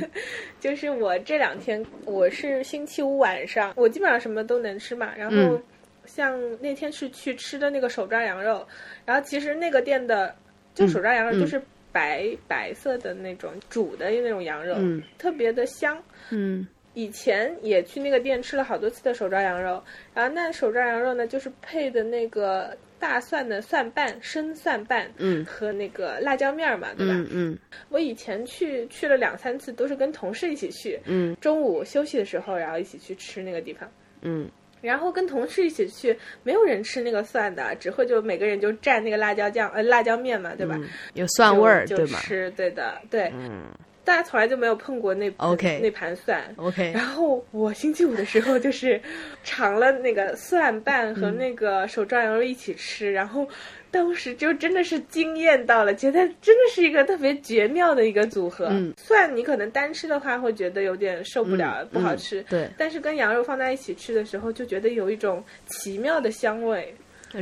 就是我这两天我是星期五晚上，我基本上什么都能吃嘛。然后嗯像那天是去吃的那个手抓羊肉，然后其实那个店的就手抓羊肉嗯就是白、白色的那种煮的那种羊肉，嗯特别的香。嗯以前也去那个店吃了好多次的手抓羊肉，然后那手抓羊肉呢，就是配的那个大蒜的蒜瓣、生蒜瓣，嗯和那个辣椒面儿嘛，对吧？嗯嗯我以前去去了两三次，都是跟同事一起去，嗯中午休息的时候，然后一起去吃那个地方。嗯然后跟同事一起去，没有人吃那个蒜的，只会就每个人就蘸那个辣椒酱，呃，辣椒面嘛，对吧？嗯，有蒜味儿？就吃，对的，对。嗯大家从来就没有碰过那 OK 那盘蒜。，OK，然后我星期五的时候就是尝了那个蒜瓣和那个手抓羊肉一起吃，然后当时就真的是惊艳到了，觉得真的是一个特别绝妙的一个组合。嗯蒜你可能单吃的话会觉得有点受不了，嗯不好吃。对，但是跟羊肉放在一起吃的时候，就觉得有一种奇妙的香味。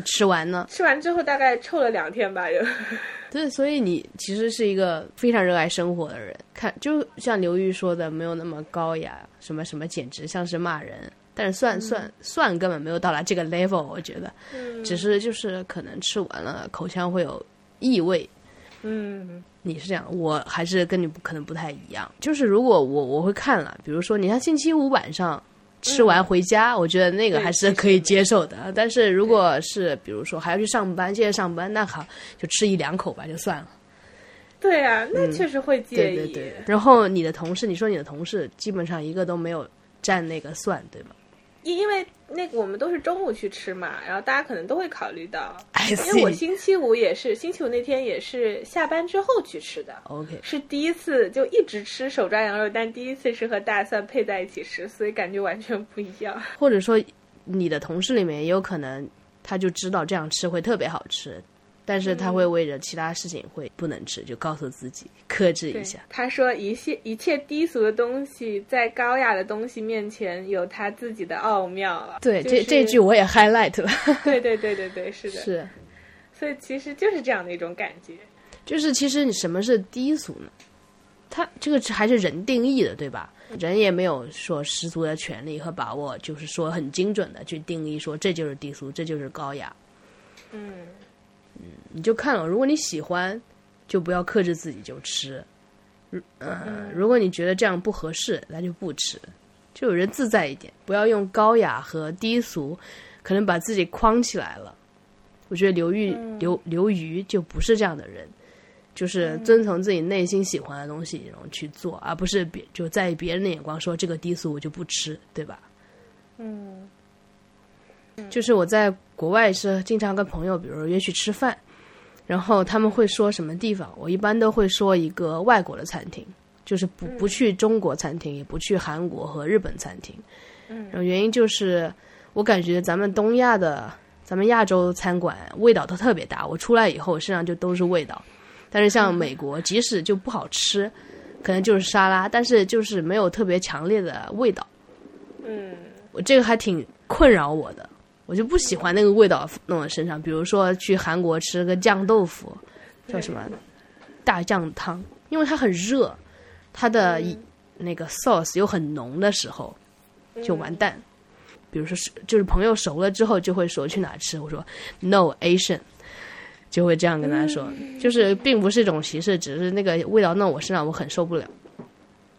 吃完呢，吃完之后大概臭了两天吧，有。对，所以你其实是一个非常热爱生活的人。看，就像刘玉说的，没有那么高雅，什么什么，简直像是骂人。但是蒜蒜蒜根本没有到达这个 level，我觉得，嗯只是就是可能吃完了口腔会有异味。嗯你是这样，我还是跟你不可能不太一样。就是如果我我会看了，比如说你像星期五晚上吃完回家，我觉得那个还是可以接受的。但是如果是比如说还要去上班，接着上班，那好就吃一两口吧，就算了。对啊，那确实会介意。对对对。然后你的同事，你说你的同事基本上一个都没有蘸那个蒜，对吗因因为那个我们都是中午去吃嘛，然后大家可能都会考虑到因为我。星期五也是，星期五那天也是下班之后去吃的，OK，是第一次就一直吃手抓羊肉，但第一次是和大蒜配在一起吃，所以感觉完全不一样。或者说你的同事里面也有可能他就知道这样吃会特别好吃，但是他会为着其他事情会不能吃，就告诉自己克制一下。，他说一切一切低俗的东西在高雅的东西面前有他自己的奥妙啊。对，就是这这句我也 highlight 了。对对对对对，是的，是，所以其实就是这样的一种感觉。就是其实你什么是低俗呢？他这个还是人定义的，对吧？人也没有说十足的权利和把握，就是说很精准的去定义说这就是低俗，这就是高雅。嗯，你就看了，如果你喜欢，就不要克制自己就吃。如呃，如果你觉得这样不合适，那就不吃，就有人自在一点，不要用高雅和低俗，可能把自己框起来了。我觉得刘玉、刘刘瑜就不是这样的人，就是遵从自己内心喜欢的东西，然后去做，而不是别就在意别人的眼光说这个低俗我就不吃，对吧？嗯就是我在国外是经常跟朋友，比如约去吃饭，然后他们会说什么地方，我一般都会说一个外国的餐厅，就是不不去中国餐厅，也不去韩国和日本餐厅。嗯然后原因就是我感觉咱们东亚的，咱们亚洲餐馆味道都特别大，我出来以后身上就都是味道。但是像美国，即使就不好吃，可能就是沙拉，但是就是没有特别强烈的味道。嗯我这个还挺困扰我的，我就不喜欢那个味道弄在身上。比如说去韩国吃个酱豆腐，叫什么？大酱汤，因为它很热，它的那个 sauce 又很浓的时候，就完蛋。比如说是就是朋友熟了之后就会说去哪吃，我说 no Asian，就会这样跟他说，就是并不是一种歧视，只是那个味道弄我身上我很受不了。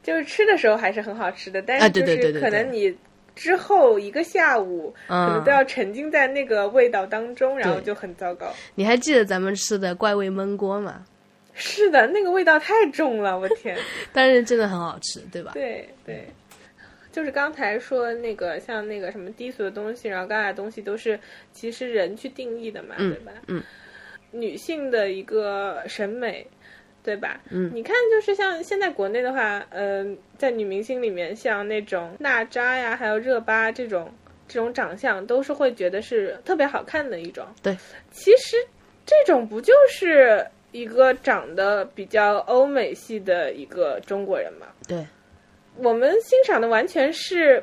就是吃的时候还是很好吃的，但啊是就是可能你之后一个下午，可能嗯都，要沉浸在那个味道当中，然后就很糟糕。你还记得咱们吃的怪味焖锅吗？是的，那个味道太重了，我天！但是真的很好吃，对吧？对对，就是刚才说那个像那个什么低俗的东西，然后高雅的东西都是其实人去定义的嘛，嗯对吧？嗯，女性的一个审美。对吧？嗯你看，就是像现在国内的话，嗯、在女明星里面，像那种娜扎呀，还有热巴这种这种长相，都是会觉得是特别好看的一种。对，其实这种不就是一个长得比较欧美系的一个中国人吗？对，我们欣赏的完全是，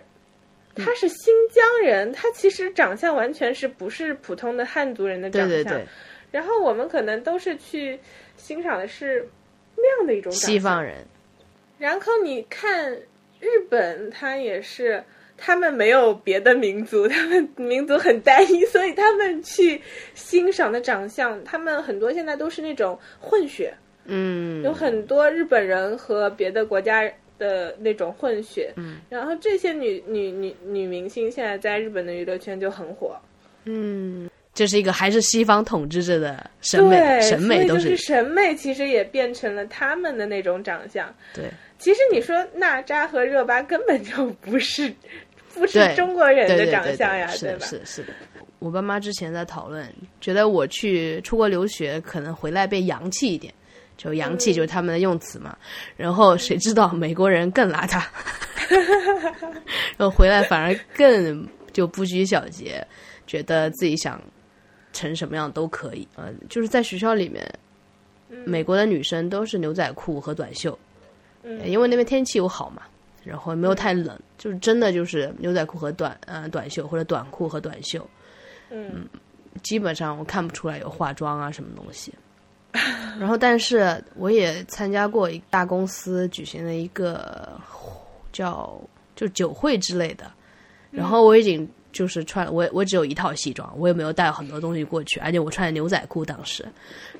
他是新疆人，他其实长相完全是不是普通的汉族人的长相。对对对，然后我们可能都是去欣赏的是那样的一种。西方人，然后你看日本，它也是。他们没有别的民族，他们民族很单一，所以他们去欣赏的长相，他们很多现在都是那种混血，嗯，有很多日本人和别的国家的那种混血，嗯，然后这些女女女女明星现在在日本的娱乐圈就很火，嗯，这是一个还是西方统治者的审美，审美都是审美其实也变成了他们的那种长相。对其实你说娜扎和热巴根本就不是不是中国人的长相呀，对，吧？是的是的。我爸妈之前在讨论，觉得我去出国留学可能回来变洋气一点，就洋气嗯就是他们的用词嘛。然后谁知道美国人更邋遢，然后回来反而更就不拘小节，觉得自己想成什么样都可以。呃，就是在学校里面，美国的女生都是牛仔裤和短袖，嗯因为那边天气又好嘛，然后没有太冷，就是真的就是牛仔裤和短呃短袖或者短裤和短袖，嗯基本上我看不出来有化妆啊什么东西。然后，但是我也参加过一大公司举行的一个叫就酒会之类的，然后我已经就是穿我我只有一套西装，我也没有带很多东西过去，而且我穿的牛仔裤当时，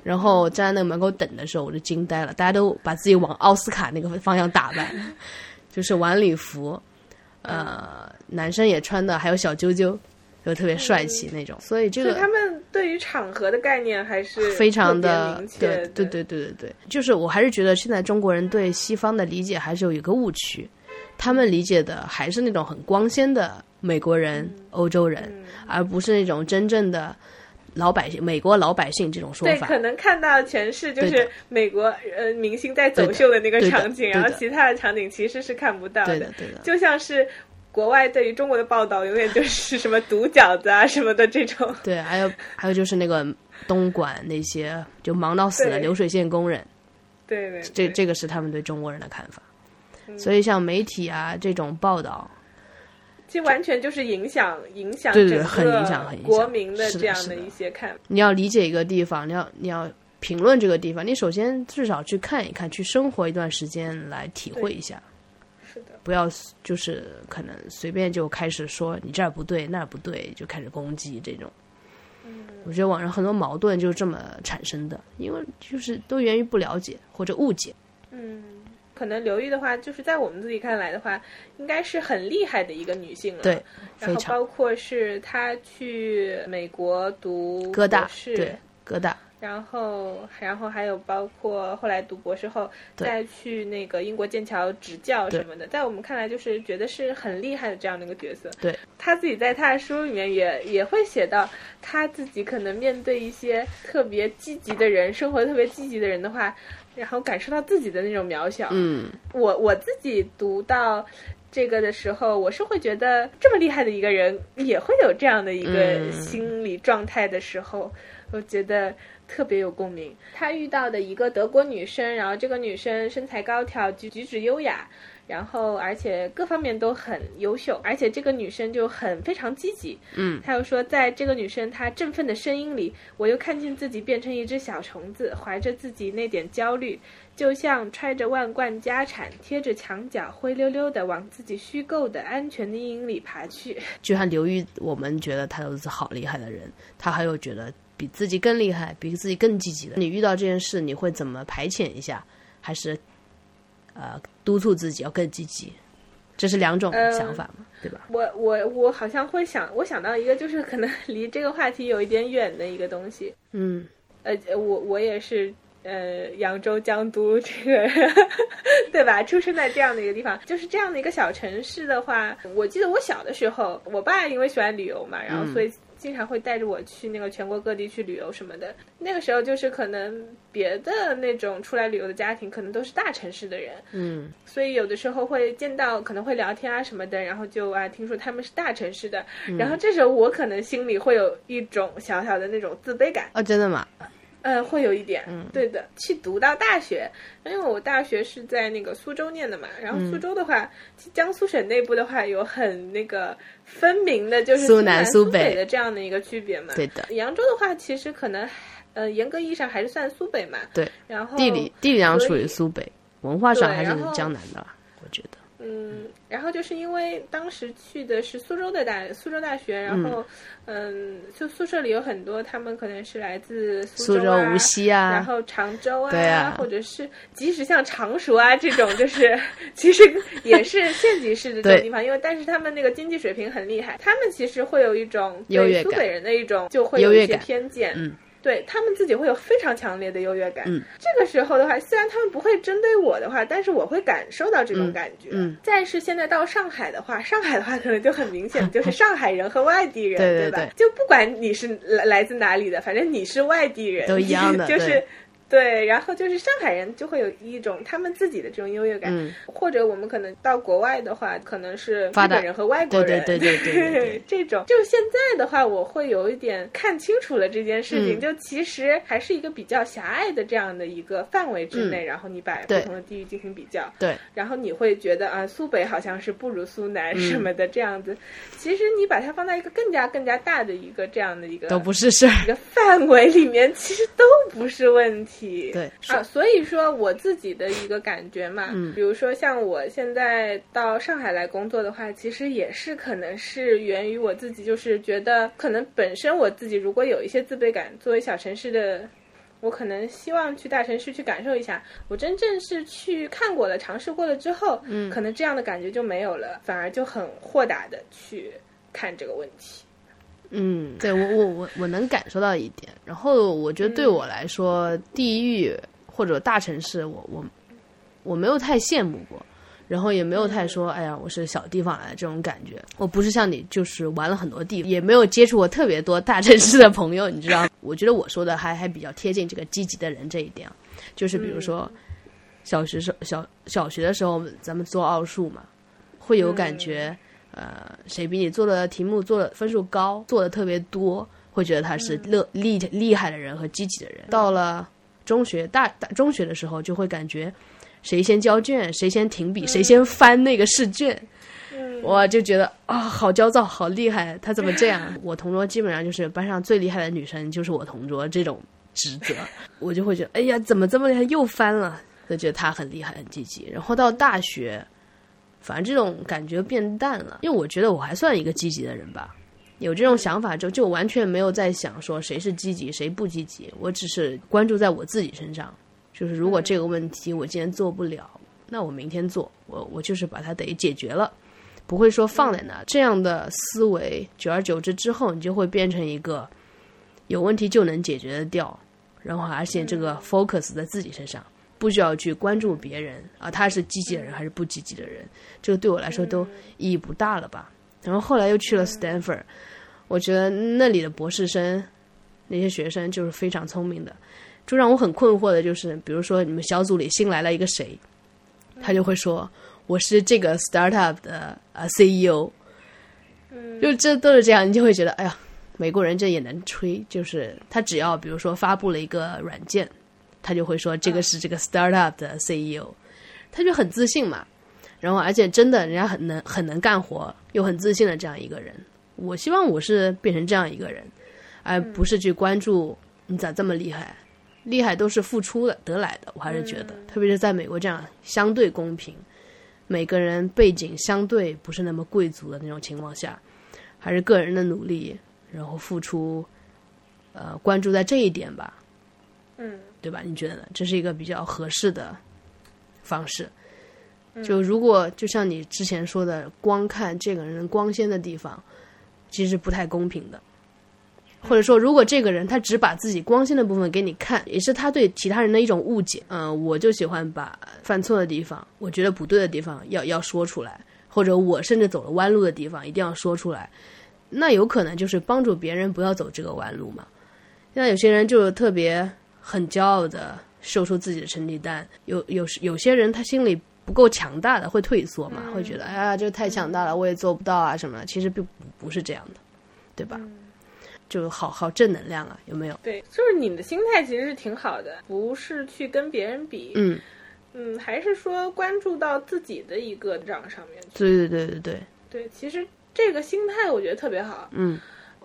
然后站在那个门口等的时候我就惊呆了，大家都把自己往奥斯卡那个方向打扮，就是晚礼服，呃，男生也穿的还有小揪揪，就特别帅气那种，所以这个以他们对于场合的概念还是非常的明确对对对对对对，就是我还是觉得现在中国人对西方的理解还是有一个误区，他们理解的还是那种很光鲜的美国人、欧洲人，嗯。而不是那种真正的老百姓、美国老百姓这种说法。对，法。可能看到全是就是美国呃明星在走秀的那个场景，然后其他的场景其实是看不到对的，对的，就像是国外对于中国的报道，永远就是什么毒饺子啊什么的这种。对，还有还有就是那个东莞那些就忙到死的流水线工人，对对，这这个是他们对中国人的看法。嗯。所以像媒体啊这种报道，其实完全就是影响影响对很影响很影响国民的这样的一些看法。你要理解一个地方，你要你要评论这个地方，你首先至少去看一看，去生活一段时间来体会一下，是的，不要就是可能随便就开始说你这儿不对那儿不对，就开始攻击这种。我觉得网上很多矛盾就是这么产生的，因为就是都源于不了解或者误解。嗯，可能刘玉的话，就是在我们自己看来的话，应该是很厉害的一个女性了。对，然后包括是她去美国读哥大博士。对哥大，然后，然后还有包括后来读博士后再去那个英国剑桥执教什么的，在我们看来就是觉得是很厉害的这样的一个角色。对，他自己在他的书里面也也会写到，他自己可能面对一些特别积极的人，生活特别积极的人的话，然后感受到自己的那种渺小。嗯，我我自己读到这个的时候，我是会觉得这么厉害的一个人也会有这样的一个嗯心理状态的时候，我觉得特别有共鸣。他遇到的一个德国女生，然后这个女生身材高挑，举举止优雅。然后，而且各方面都很优秀，而且这个女生就很非常积极。嗯，他又说，在这个女生她振奋的声音里，我又看见自己变成一只小虫子，怀着自己那点焦虑，就像揣着万贯家产，贴着墙角，灰溜溜的往自己虚构的安全的阴影里爬去。就像刘玉，我们觉得他都是好厉害的人，他还有觉得比自己更厉害、比自己更积极的。你遇到这件事，你会怎么排遣一下？还是呃督促自己要更积极？这是两种呃想法嘛，对吧？我我我好像会想，我想到一个，就是可能离这个话题有一点远的一个东西。嗯呃，我我也是。呃，扬州江都这个，对吧？出生在这样的一个地方，就是这样的一个小城市的话，我记得我小的时候，我爸因为喜欢旅游嘛，然后嗯所以经常会带着我去那个全国各地去旅游什么的。那个时候就是可能别的那种出来旅游的家庭，可能都是大城市的人，嗯。所以有的时候会见到，可能会聊天啊什么的，然后就啊听说他们是大城市的，然后这时候我可能心里会有一种小小的那种自卑感，哦，真的吗？呃，会有一点，嗯对的。去读到大学，因为我大学是在那个苏州念的嘛，然后嗯苏州的话，江苏省内部的话有很那个分明的，就是苏南南苏北北的这样的一个区别嘛。对的，扬州的话，其实可能，呃，严格意义上还是算苏北嘛。对，然后地理地理上属于苏北，文化上还是江南的，我觉得。嗯，然后就是因为当时去的是苏州的大苏州大学，然后嗯，就宿舍里有很多他们可能是来自苏州啊、无锡啊，然后常州啊，对啊或者是即使像常熟啊这种，就是其实也是县级市的这对种地方，因为但是他们那个经济水平很厉害，他们其实会有一种优越感对苏北人的一种就会有一些感偏见，嗯。对他们自己会有非常强烈的优越感。嗯，这个时候的话，虽然他们不会针对我的话，但是我会感受到这种感觉。嗯再是现在到上海的话，上海的话可能就很明显，就是上海人和外地人，对对对？吧就不管你是来来自哪里的，反正你是外地人，都一样的 就是对。然后就是上海人就会有一种他们自己的这种优越感，嗯或者我们可能到国外的话，可能是日本人和外国人，对对对对对 这种。就现在的话，我会有一点看清楚了这件事情，嗯就其实还是一个比较狭隘的这样的一个范围之内，然后你把不同的地域进行比较，对，然后你会觉得啊，苏北好像是不如苏南嗯什么的这样子。其实你把它放在一个更加更加大的一个这样的一个都不是事儿。一个范围里面，其实都不是问题。对啊，所以说我自己的一个感觉嘛，嗯比如说像我现在到上海来工作的话，其实也是可能是源于我自己，就是觉得可能本身我自己如果有一些自卑感，作为小城市的。我可能希望去大城市去感受一下，我真正是去看过了、尝试过了之后，嗯，可能这样的感觉就没有了，反而就很豁达的去看这个问题。嗯，对我我我我能感受到一点。然后我觉得对我来说，地域或者大城市，我我我没有太羡慕过，然后也没有太说，哎呀，我是小地方来的这种感觉。我不是像你，就是玩了很多地，也没有接触过特别多大城市的朋友，你知道？我觉得我说的还还比较贴近这个积极的人这一点啊，就是比如说小学时小小学的时候，咱们做奥数嘛，会有感觉。呃，谁比你做的题目做的分数高，做的特别多，会觉得他是乐厉厉害的人和积极的人。到了中学大大中学的时候，就会感觉谁先交卷，谁先停笔，谁先翻那个试卷，我就觉得啊、好焦躁，好厉害，他怎么这样？我同桌基本上就是班上最厉害的女生，就是我同桌这种职责，我就会觉得，哎呀，怎么这么厉害，又翻了，就觉得他很厉害，很积极。然后到大学。反正这种感觉变淡了，因为我觉得我还算一个积极的人吧。有这种想法之后，就完全没有在想说谁是积极谁不积极，我只是关注在我自己身上。就是如果这个问题我今天做不了，那我明天做，我我就是把它得解决了，不会说放在那。这样的思维，久而久之之后，你就会变成一个有问题就能解决的掉，然后而且这个 focus 在自己身上。不需要去关注别人啊，他是积极的人还是不积极的人，这个对我来说都意义不大了吧。然后后来又去了 Stanford，我觉得那里的博士生那些学生就是非常聪明的，就让我很困惑的就是，比如说你们小组里新来了一个谁，他就会说我是这个 startup 的啊 CEO，就这都是这样，你就会觉得哎呀，美国人这也能吹，就是他只要比如说发布了一个软件。他就会说这个是这个 startup 的 CEO，他就很自信嘛，然后而且真的人家很能很能干活，又很自信的这样一个人。我希望我是变成这样一个人，而不是去关注你咋这么厉害，厉害都是付出的得来的。我还是觉得，特别是在美国这样相对公平，每个人背景相对不是那么贵族的那种情况下，还是个人的努力，然后付出，呃，关注在这一点吧。嗯。对吧？你觉得呢？这是一个比较合适的方式。就如果就像你之前说的，光看这个人光鲜的地方，其实不太公平的。或者说，如果这个人他只把自己光鲜的部分给你看，也是他对其他人的一种误解。嗯，我就喜欢把犯错的地方，我觉得不对的地方要要说出来，或者我甚至走了弯路的地方一定要说出来。那有可能就是帮助别人不要走这个弯路嘛。现在有些人就特别很骄傲的秀出自己的成绩单，有有有些人他心里不够强大的会退缩嘛，会觉得哎呀这太强大了，我也做不到啊什么。其实并不是这样的，对吧？就好好正能量啊，有没有？对，就是你的心态其实是挺好的，不是去跟别人比，嗯嗯，还是说关注到自己的一个账上面去。对对对对对，对，其实这个心态我觉得特别好，嗯，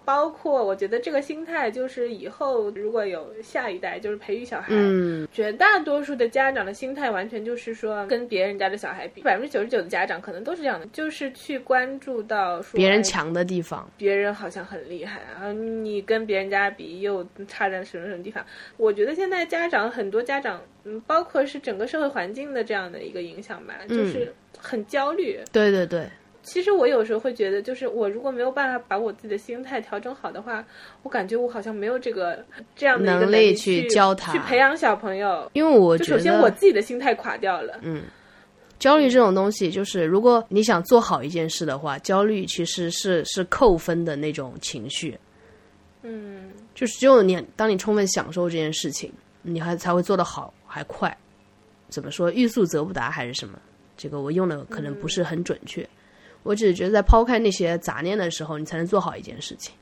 包括我觉得这个心态就是以后如果有下一代，就是培育小孩，嗯，绝大多数的家长的心态完全就是说跟别人家的小孩比，百分之九十九的家长可能都是这样的，就是去关注到别人强的地方，别人好像很厉害啊，你跟别人家比又差在什么什么地方？我觉得现在家长很多家长，嗯，包括是整个社会环境的这样的一个影响吧，就是很焦虑。对对对，其实我有时候会觉得，就是我如果没有办法把我自己的心态调整好的话，我感觉我好像没有这个这样的能力力去教他去培养小朋友。因为我觉得首先我自己的心态垮掉了，嗯焦虑这种东西，就是如果你想做好一件事的话，焦虑其实是是扣分的那种情绪。嗯，就是只有你当你充分享受这件事情，你还才会做得好还快。怎么说？欲速则不达还是什么？这个我用的可能不是很准确。我只是觉得在抛开那些杂念的时候，你才能做好一件事情。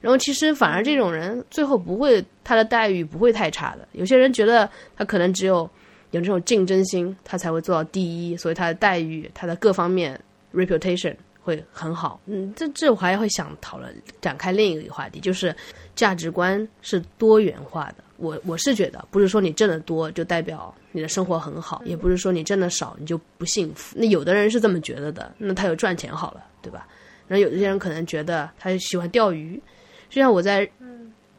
然后其实反而这种人最后不会他的待遇不会太差的。有些人觉得他可能只有有这种竞争心，他才会做到第一，所以他的待遇、他的各方面 reputation 会很好。嗯，这这我还会想讨论展开另一个话题，就是价值观是多元化的。我我是觉得，不是说你挣得多就代表你的生活很好，也不是说你挣得少你就不幸福。那有的人是这么觉得的，那他有赚钱好了，对吧？然后有些人可能觉得他喜欢钓鱼，就像我在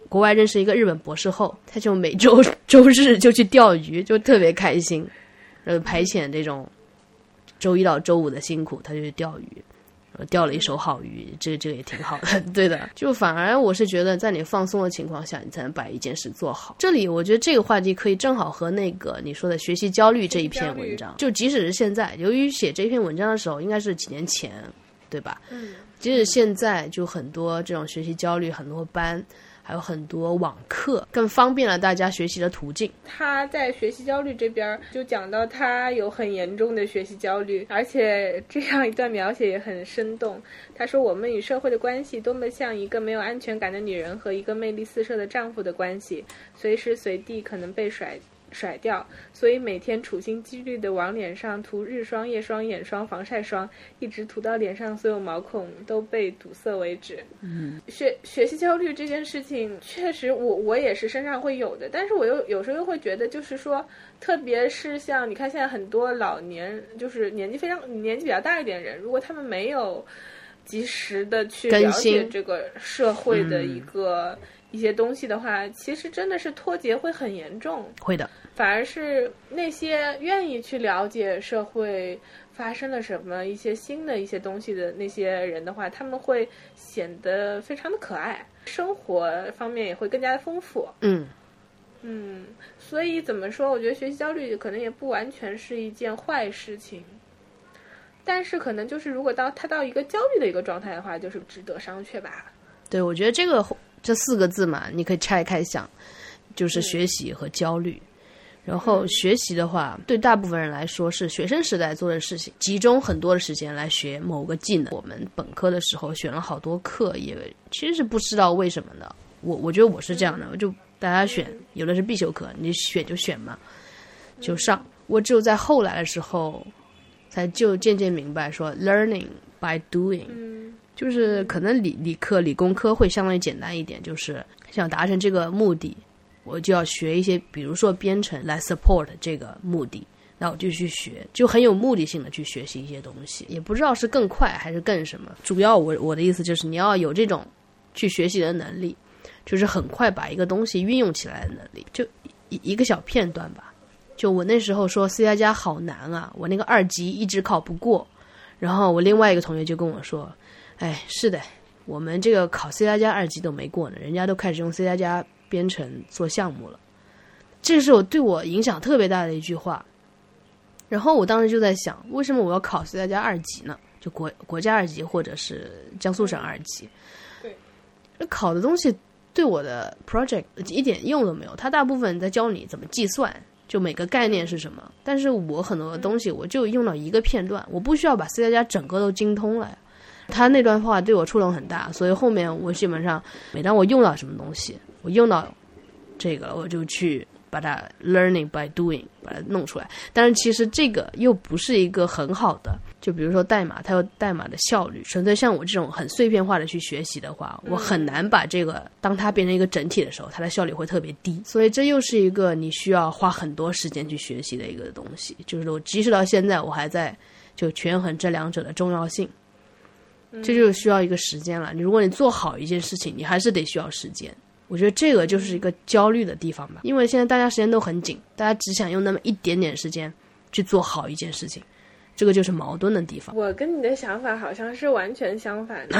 国外认识一个日本博士后，他就每周 周日就去钓鱼，就特别开心，呃，排遣这种周一到周五的辛苦，他就去钓鱼。呃钓了一手好鱼，这个这个也挺好的，对的。就反而我是觉得，在你放松的情况下，你才能把一件事做好。这里我觉得这个话题可以正好和那个你说的学习焦虑这一篇文章，就即使是现在，由于写这篇文章的时候应该是几年前，对吧？嗯，即使现在就很多这种学习焦虑，很多班，还有很多网课，更方便了大家学习的途径。他在学习焦虑这边就讲到他有很严重的学习焦虑，而且这样一段描写也很生动。他说：“我们与社会的关系多么像一个没有安全感的女人和一个魅力四射的丈夫的关系，随时随地可能被甩。”甩掉，所以每天处心积虑的往脸上涂日霜、夜霜、眼霜、防晒霜，一直涂到脸上所有毛孔都被堵塞为止。嗯，学学习焦虑这件事情，确实我我也是身上会有的，但是我又有时候又会觉得，就是说，特别是像你看现在很多老年，就是年纪非常年纪比较大一点人，如果他们没有及时的去了解这个社会的一个、一些东西的话，其实真的是脱节会很严重。会的，反而是那些愿意去了解社会发生了什么、一些新的一些东西的那些人的话，他们会显得非常的可爱，生活方面也会更加的丰富。嗯，嗯，所以怎么说？我觉得学习焦虑可能也不完全是一件坏事情，但是可能就是如果到他到一个焦虑的一个状态的话，就是值得商榷吧。对，我觉得这个这四个字嘛，你可以拆开想，就是学习和焦虑。然后学习的话，对大部分人来说是学生时代做的事情，集中很多的时间来学某个技能。我们本科的时候选了好多课，也其实是不知道为什么的。我我觉得我是这样的，我就大家选，有的是必修课，你选就选嘛，就上。我只有在后来的时候，才就渐渐明白说，learning by doing。就是可能理理科、理工科会相对简单一点，就是想达成这个目的，我就要学一些，比如说编程来 support 这个目的，那我就去学，就很有目的性的去学习一些东西，也不知道是更快还是更什么。主要我我的意思就是你要有这种去学习的能力，就是很快把一个东西运用起来的能力，就一一个小片段吧。就我那时候说 C 加加好难啊，我那个二级一直考不过，然后我另外一个同学就跟我说，哎，是的，我们这个考 C 加加二级都没过呢，人家都开始用 C 加加编程做项目了，这是我对我影响特别大的一句话。然后我当时就在想，为什么我要考 C 加加二级呢？就国国家二级或者是江苏省二级？对，考的东西对我的 project 一点用都没有，它大部分在教你怎么计算，就每个概念是什么。但是我很多东西我就用到一个片段，我不需要把 C 加加整个都精通了。他那段话对我触动很大，所以后面我基本上每当我用到什么东西，我用到这个我就去。把它 learning by doing 把它弄出来，但是其实这个又不是一个很好的，就比如说代码，它有代码的效率。纯粹像我这种很碎片化的去学习的话，我很难把这个当它变成一个整体的时候，它的效率会特别低。所以这又是一个你需要花很多时间去学习的一个东西。就是我即使到现在，我还在就权衡这两者的重要性，这就需要一个时间了。你如果你做好一件事情，你还是得需要时间。我觉得这个就是一个焦虑的地方吧，因为现在大家时间都很紧，大家只想用那么一点点时间去做好一件事情，这个就是矛盾的地方。我跟你的想法好像是完全相反的，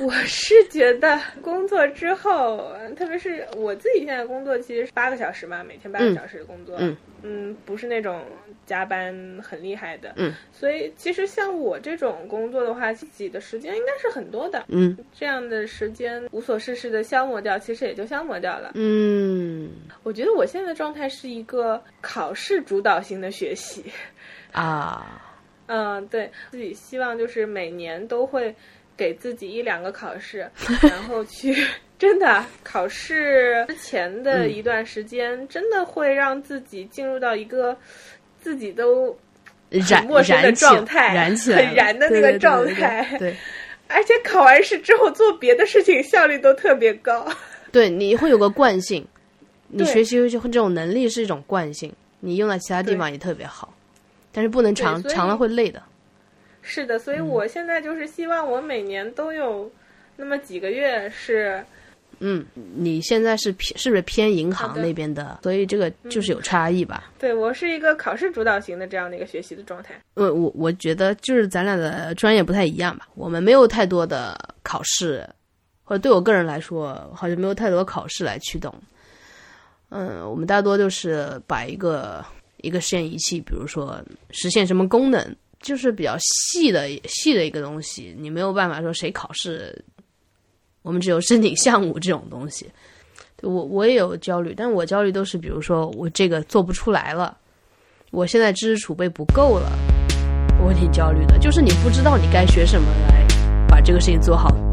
我是觉得工作之后，特别是我自己现在工作其实是八个小时嘛，每天八个小时的工作，嗯，嗯，不是那种加班很厉害的，嗯，所以其实像我这种工作的话，自己的时间应该是很多的，嗯，这样的时间无所事事的消磨掉，其实也就消磨掉了，嗯，我觉得我现在的状态是一个考试主导型的学习，啊，嗯，对自己希望就是每年都会给自己一两个考试，然后去真的考试之前的一段时间，真的会让自己进入到一个自己都燃陌生的状态，燃起来了，很燃的那个状对对对对态，对而且考完试之后做别的事情效率都特别高。对，你会有个惯性，你学习就这种能力是一种惯性，你用在其他地方也特别好，但是不能长长了会累的。是的，所以我现在就是希望我每年都有那么几个月是嗯，你现在是偏是不是偏银行那边的？所以这个就是有差异吧。对我是一个考试主导型的这样的一个学习的状态。呃，我我觉得就是咱俩的专业不太一样吧，我们没有太多的考试，或者对我个人来说，好像没有太多考试来驱动。嗯，我们大多就是把一个一个实验仪器，比如说实现什么功能，就是比较细的细的一个东西，你没有办法说谁考试，我们只有申请项目这种东西。我我也有焦虑，但我焦虑都是比如说我这个做不出来了，我现在知识储备不够了。我挺焦虑的，就是你不知道你该学什么来把这个事情做好。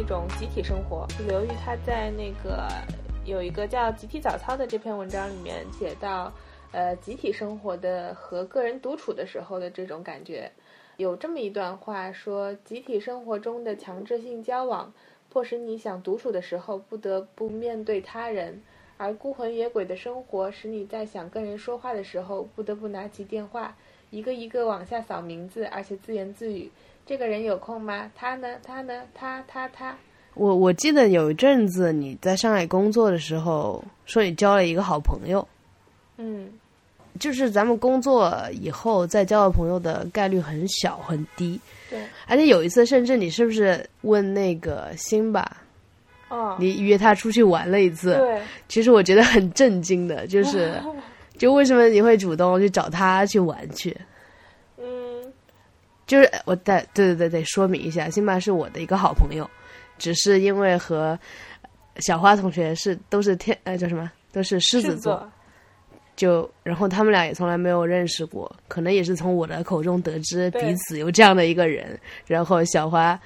那种集体生活，刘玉他在那个有一个叫《集体早操》的这篇文章里面写到，呃，集体生活的和个人独处的时候的这种感觉。有这么一段话说，集体生活中的强制性交往，迫使你想独处的时候不得不面对他人；而孤魂野鬼的生活，使你在想跟人说话的时候不得不拿起电话，一个一个往下扫名字，而且自言自语。这个人有空吗？他呢？他呢？他他他。我我记得有一阵子你在上海工作的时候，说你交了一个好朋友，嗯，就是咱们工作以后再交的朋友的概率很小很低，对。而且有一次，甚至你是不是问那个辛巴，哦，你约他出去玩了一次？对，其实我觉得很震惊的，就是 就为什么你会主动去找他去玩去？嗯就是我得对对对得，说明一下，辛巴是我的一个好朋友，只是因为和小花同学是都是天呃叫什么，都是狮子座，座。就然后他们俩也从来没有认识过，可能也是从我的口中得知彼此有这样的一个人，然后小花，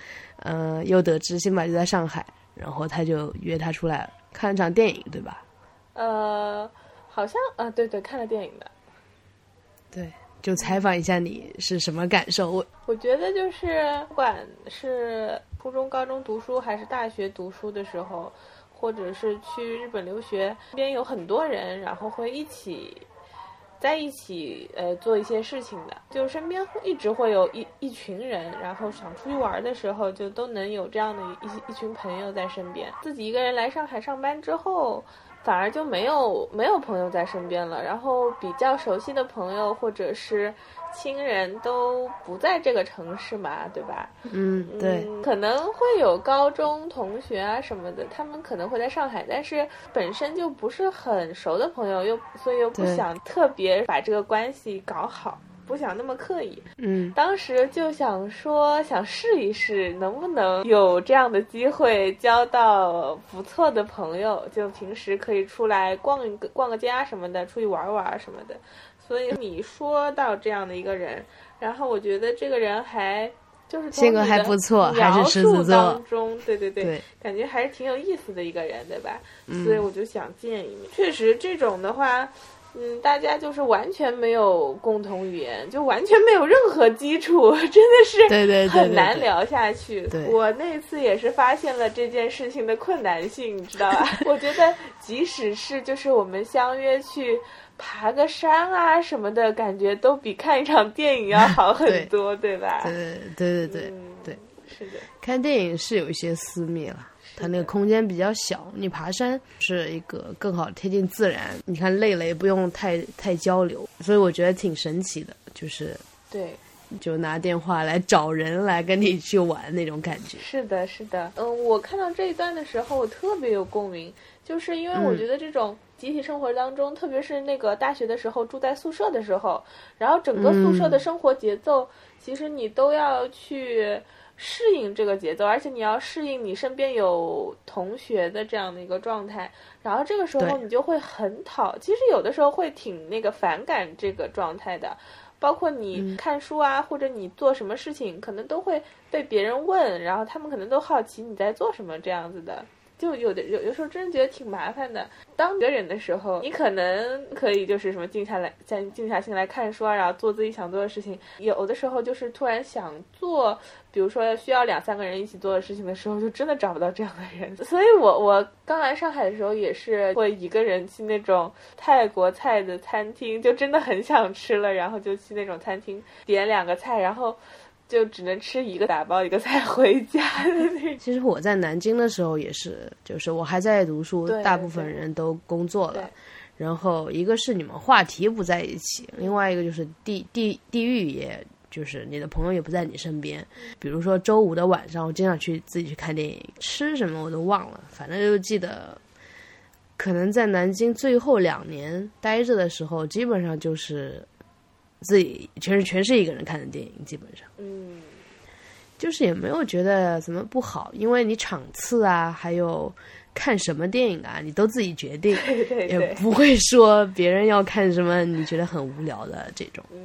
呃，又得知辛巴就在上海，然后他就约他出来看了场电影，对吧？呃，好像啊，对对，看了电影的。对，就采访一下你是什么感受？我我觉得就是，不管是初中、高中读书，还是大学读书的时候，或者是去日本留学，身边有很多人，然后会一起在一起呃做一些事情的，就身边一直会有一一群人，然后想出去玩的时候，就都能有这样的一一群朋友在身边。自己一个人来上海上班之后，反而就没有没有朋友在身边了，然后比较熟悉的朋友或者是。亲人都不在这个城市嘛，对吧？嗯，对，可能会有高中同学啊什么的，他们可能会在上海，但是本身就不是很熟的朋友，又所以又不想特别把这个关系搞好，不想那么刻意。嗯，当时就想说，想试一试能不能有这样的机会交到不错的朋友，就平时可以出来逛一个逛个街啊什么的，出去玩玩什么的。所以你说到这样的一个人，然后我觉得这个人还就是性格还不错，还是狮子当中，对对对，感觉还是挺有意思的一个人，对吧？所以我就想见一面。确实，这种的话，嗯，大家就是完全没有共同语言，就完全没有任何基础，真的是对对很难聊下去。我那次也是发现了这件事情的困难性，你知道吧？我觉得即使是就是我们相约去。爬个山啊什么的感觉都比看一场电影要 好很多，对吧？对对对对对，是的。看电影是有一些私密了，它那个空间比较小。你爬山是一个更好贴近自然，你看累了也不用太太交流，所以我觉得挺神奇的，就是对，就拿电话来找人来跟你去玩那种感觉。是的，是的。嗯，我看到这一段的时候，我特别有共鸣，就是因为我觉得这种。集体生活当中，特别是那个大学的时候住在宿舍的时候，然后整个宿舍的生活节奏，其实你都要去适应这个节奏，而且你要适应你身边有同学的这样的一个状态，然后这个时候你就会很讨，其实有的时候会挺那个反感这个状态的，包括你看书啊，或者你做什么事情，可能都会被别人问，然后他们可能都好奇你在做什么这样子的。就有的有有时候真的觉得挺麻烦的。当一个人的时候，你可能可以就是什么静下来，再静下心来看书啊，然后做自己想做的事情。有的时候就是突然想做，比如说需要两三个人一起做的事情的时候，就真的找不到这样的人。所以我我刚来上海的时候也是会一个人去那种泰国菜的餐厅，就真的很想吃了，然后就去那种餐厅点两个菜，然后。就只能吃一个打包一个菜回家的那。其实我在南京的时候也是，就是我还在读书，大部分人都工作了。然后一个是你们话题不在一起，另外一个就是地地地域，也就是你的朋友也不在你身边。比如说周五的晚上，我经常去自己去看电影，吃什么我都忘了，反正就记得，可能在南京最后两年待着的时候，基本上就是。自己全是全是一个人看的电影，基本上，嗯，就是也没有觉得怎么不好，因为你场次啊，还有看什么电影啊，你都自己决定，也不会说别人要看什么你觉得很无聊的这种，嗯，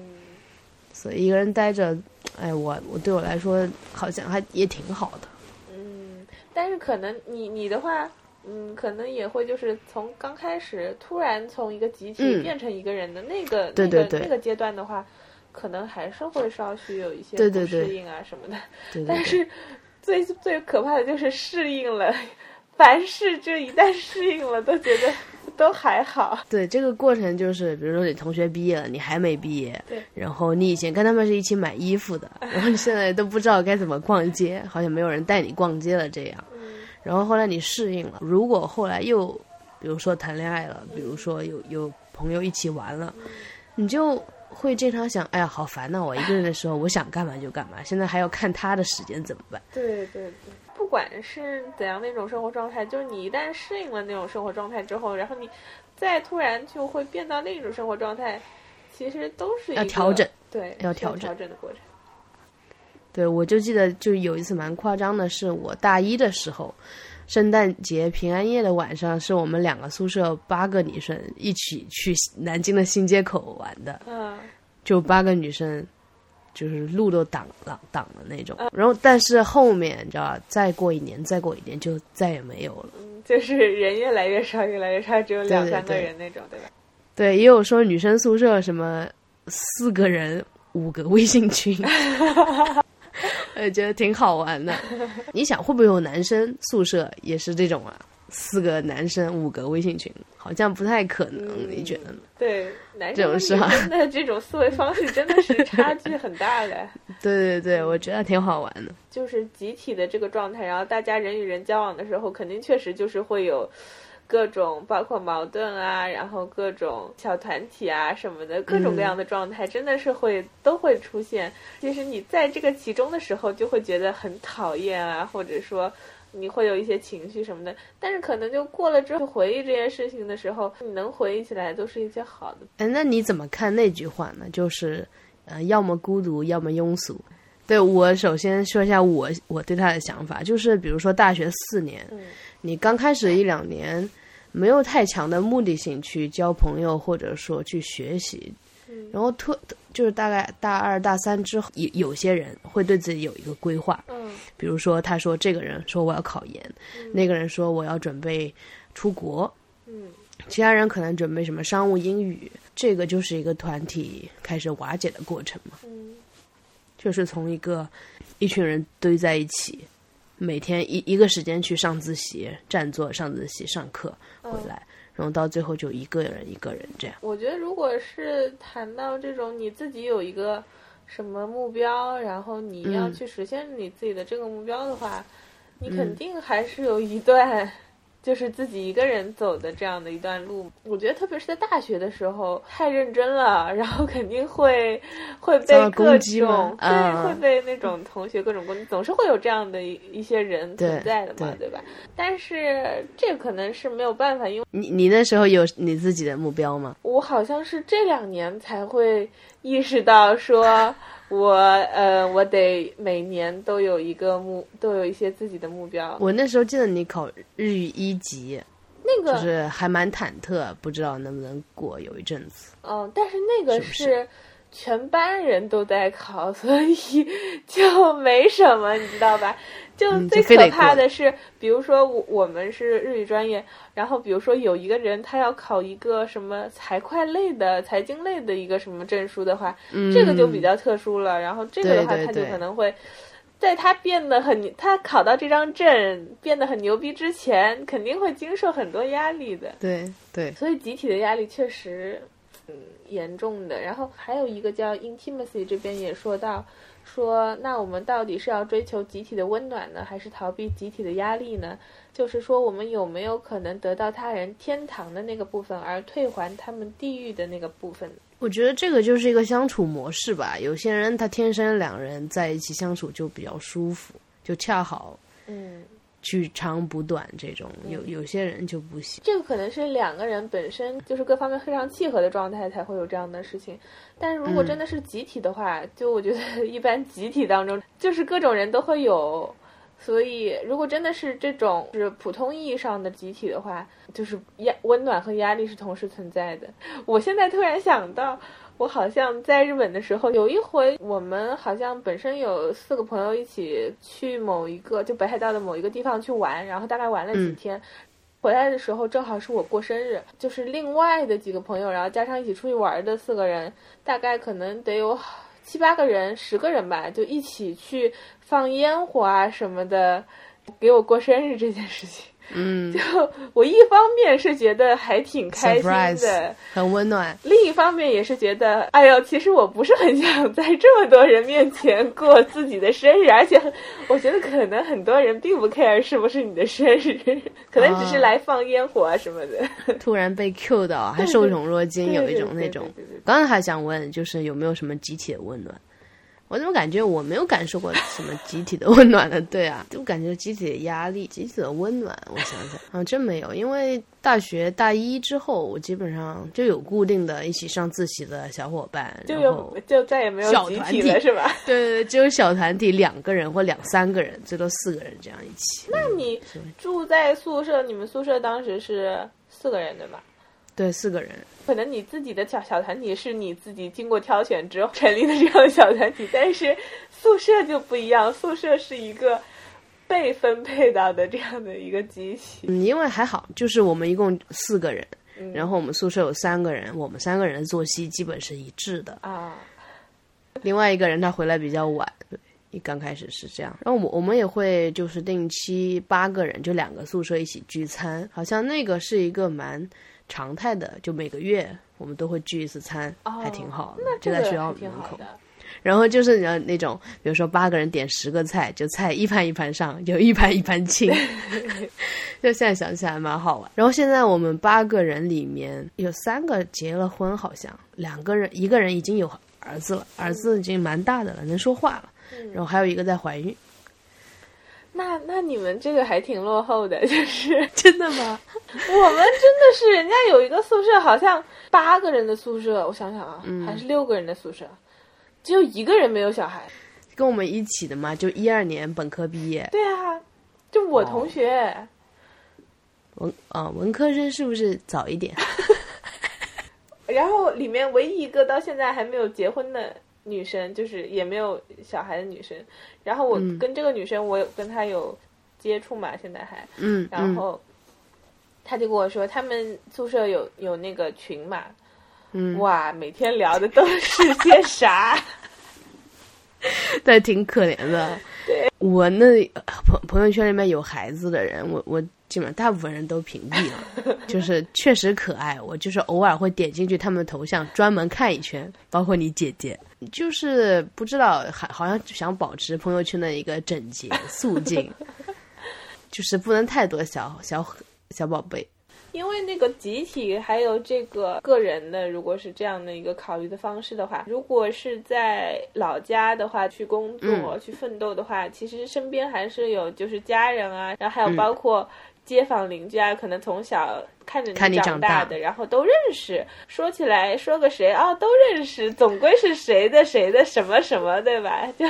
所以一个人待着，哎，我我对我来说好像还也挺好的，嗯，但是可能你你的话。嗯，可能也会就是从刚开始突然从一个集体变成一个人的那个那个那个阶段的话，可能还是会稍许有一些不适应啊什么的。对对。但是最最可怕的就是适应了，凡事就一旦适应了，都觉得都还好。对，这个过程就是，比如说你同学毕业了，你还没毕业，对。然后你以前跟他们是一起买衣服的，然后你现在都不知道该怎么逛街，好像没有人带你逛街了这样。然后后来你适应了，如果后来又，比如说谈恋爱了，比如说有有朋友一起玩了，你就会经常想，哎呀，好烦呐！我一个人的时候，我想干嘛就干嘛，现在还要看他的时间怎么办？对对对，不管是怎样的一种生活状态，就是你一旦适应了那种生活状态之后，然后你再突然就会变到另一种生活状态，其实都是要调整，对，要调整的过程。对，我就记得，就有一次蛮夸张的，是我大一的时候，圣诞节、平安夜的晚上，是我们两个宿舍八个女生一起去南京的新街口玩的。嗯，就八个女生，就是路都挡挡挡的那种。然后，但是后面你知道，再过一年，再过一年，就再也没有了。嗯，就是人越来越少，越来越少，只有两三个人那种，对吧？对，也有说女生宿舍什么四个人五个微信群。我觉得挺好玩的。你想会不会有男生宿舍也是这种啊？四个男生五个微信群，好像不太可能，嗯你觉得呢？对，男生和女这种事啊生的 这种思维方式真的是差距很大的。对对对，我觉得挺好玩的。就是集体的这个状态，然后大家人与人交往的时候，肯定确实就是会有各种包括矛盾啊，然后各种小团体啊什么的，各种各样的状态，真的是会都会出现。其实你在这个其中的时候，就会觉得很讨厌啊，或者说。你会有一些情绪什么的，但是可能就过了之后回忆这件事情的时候，你能回忆起来都是一些好的。哎，那你怎么看那句话呢？就是，呃，要么孤独，要么庸俗。对我首先说一下我我对他的想法，就是比如说大学四年，嗯你刚开始一两年没有太强的目的性去交朋友，或者说去学习，嗯然后特就是大概大二大三之后，有有些人会对自己有一个规划，嗯比如说他说这个人说我要考研，那个人说我要准备出国，嗯其他人可能准备什么商务英语，这个就是一个团体开始瓦解的过程嘛，嗯就是从一个一群人堆在一起，每天一一个时间去上自习、占座、上自习、上课回来，然后到最后就一个人一个人这样。我觉得，如果是谈到这种你自己有一个什么目标，然后你要嗯去实现你自己的这个目标的话，你肯定还是有一段就是自己一个人走的这样的一段路。我觉得，特别是在大学的时候，太认真了，然后肯定会会被各种对，啊会被那种同学各种攻击，总是会有这样的一一些人存在的嘛，对对吧？但是这可能是没有办法，因为。你你那时候有你自己的目标吗？我好像是这两年才会意识到，说我呃，我得每年都有一个目，都有一些自己的目标。我那时候记得你考日语一级，那个，就是还蛮忐忑，不知道能不能过，有一阵子。嗯，但是那个是全班人都在考，所以就没什么，你知道吧？就嗯最可怕的是，比如说我我们是日语专业，然后比如说有一个人他要考一个什么财会类的、财经类的一个什么证书的话，嗯，这个就比较特殊了。然后这个的话，他就可能会在他变得很，他考到这张证变得很牛逼之前，肯定会经受很多压力的。对对，所以集体的压力确实，嗯，严重的。然后还有一个叫 intimacy，这边也说到，说那我们到底是要追求集体的温暖呢，还是逃避集体的压力呢？就是说，我们有没有可能得到他人天堂的那个部分，而退还他们地狱的那个部分？我觉得这个就是一个相处模式吧。有些人他天生两人在一起相处就比较舒服，就恰好嗯。取长补短这种。有有些人就不行。这个可能是两个人本身就是各方面非常契合的状态才会有这样的事情，但是如果真的是集体的话，就我觉得一般集体当中就是各种人都会有，所以如果真的是这种是普通意义上的集体的话，就是压温暖和压力是同时存在的。我现在突然想到。我好像在日本的时候，有一回我们好像本身有四个朋友一起去某一个就北海道的某一个地方去玩，然后大概玩了几天。回来的时候正好是我过生日，就是另外的几个朋友，然后加上一起出去玩的四个人，大概可能得有七八个人、十个人吧，就一起去放烟火啊什么的，给我过生日这件事情。嗯，就我一方面是觉得还挺开心的 Surprise，很温暖。另一方面也是觉得，哎呦，其实我不是很想在这么多人面前过自己的生日，而且我觉得可能很多人并不 care 是不是你的生日，可能只是来放烟火啊什么的。突然被 Q 到，还受宠若惊，有一种那种。刚才还想问，就是有没有什么集体的温暖？我怎么感觉我没有感受过什么集体的温暖呢？对啊，就感觉集体的压力、集体的温暖。我想想，啊，真没有，因为大学大一之后，我基本上就有固定的一起上自习的小伙伴，就有就再也没有集小团体体了，是吧？对对对，只有小团体两个人或两三个人，最多四个人这样一起。那你住在宿舍，你们宿舍当时是四个人对吧？对，四个人。可能你自己的小小团体是你自己经过挑选之后成立的这样的小团体，但是宿舍就不一样，宿舍是一个被分配到的这样的一个集体。嗯，因为还好，就是我们一共四个人，嗯然后我们宿舍有三个人，我们三个人的作息基本是一致的。啊，另外一个人他回来比较晚，对一刚开始是这样，然后我我们也会就是定期八个人就两个宿舍一起聚餐，好像那个是一个蛮常态的，就每个月我们都会聚一次餐，还挺好的，就在学校门口。然后就是你那种，比如说八个人点十个菜，就菜一盘一盘上，就一盘一盘清。就现在想起来蛮好玩。然后现在我们八个人里面有三个结了婚，好像两个人一个人已经有儿子了，儿子已经蛮大的了，能说话了。然后还有一个在怀孕。那那你们这个还挺落后的，就是 真的吗？我们真的是人家有一个宿舍，好像八个人的宿舍，我想想啊，还是六个人的宿舍。只有一个人没有小孩，跟我们一起的嘛，就一二年本科毕业。对啊，就我同学。文啊，文科生是不是早一点？然后里面唯一一个到现在还没有结婚的女生，就是也没有小孩的女生。然后我跟这个女生，我有跟她有接触嘛，现在还嗯。然后她就跟我说，他们宿舍有有那个群嘛。嗯哇，每天聊的都是些啥？对，挺可怜的。对，我那朋朋友圈里面有孩子的人，我我基本上大部分人都屏蔽了。就是确实可爱，我就是偶尔会点进去他们的头像，专门看一圈。包括你姐姐，就是不知道还好像想保持朋友圈的一个整洁 肃静，就是不能太多小小小宝贝。因为那个集体还有这个个人的，如果是这样的一个考虑的方式的话，如果是在老家的话去工作去奋斗的话，其实身边还是有就是家人啊，然后还有包括。街坊邻居啊，可能从小看着你长大的，然后都认识。说起来说个谁啊，都认识，总归是谁的谁的什么什么，对吧？就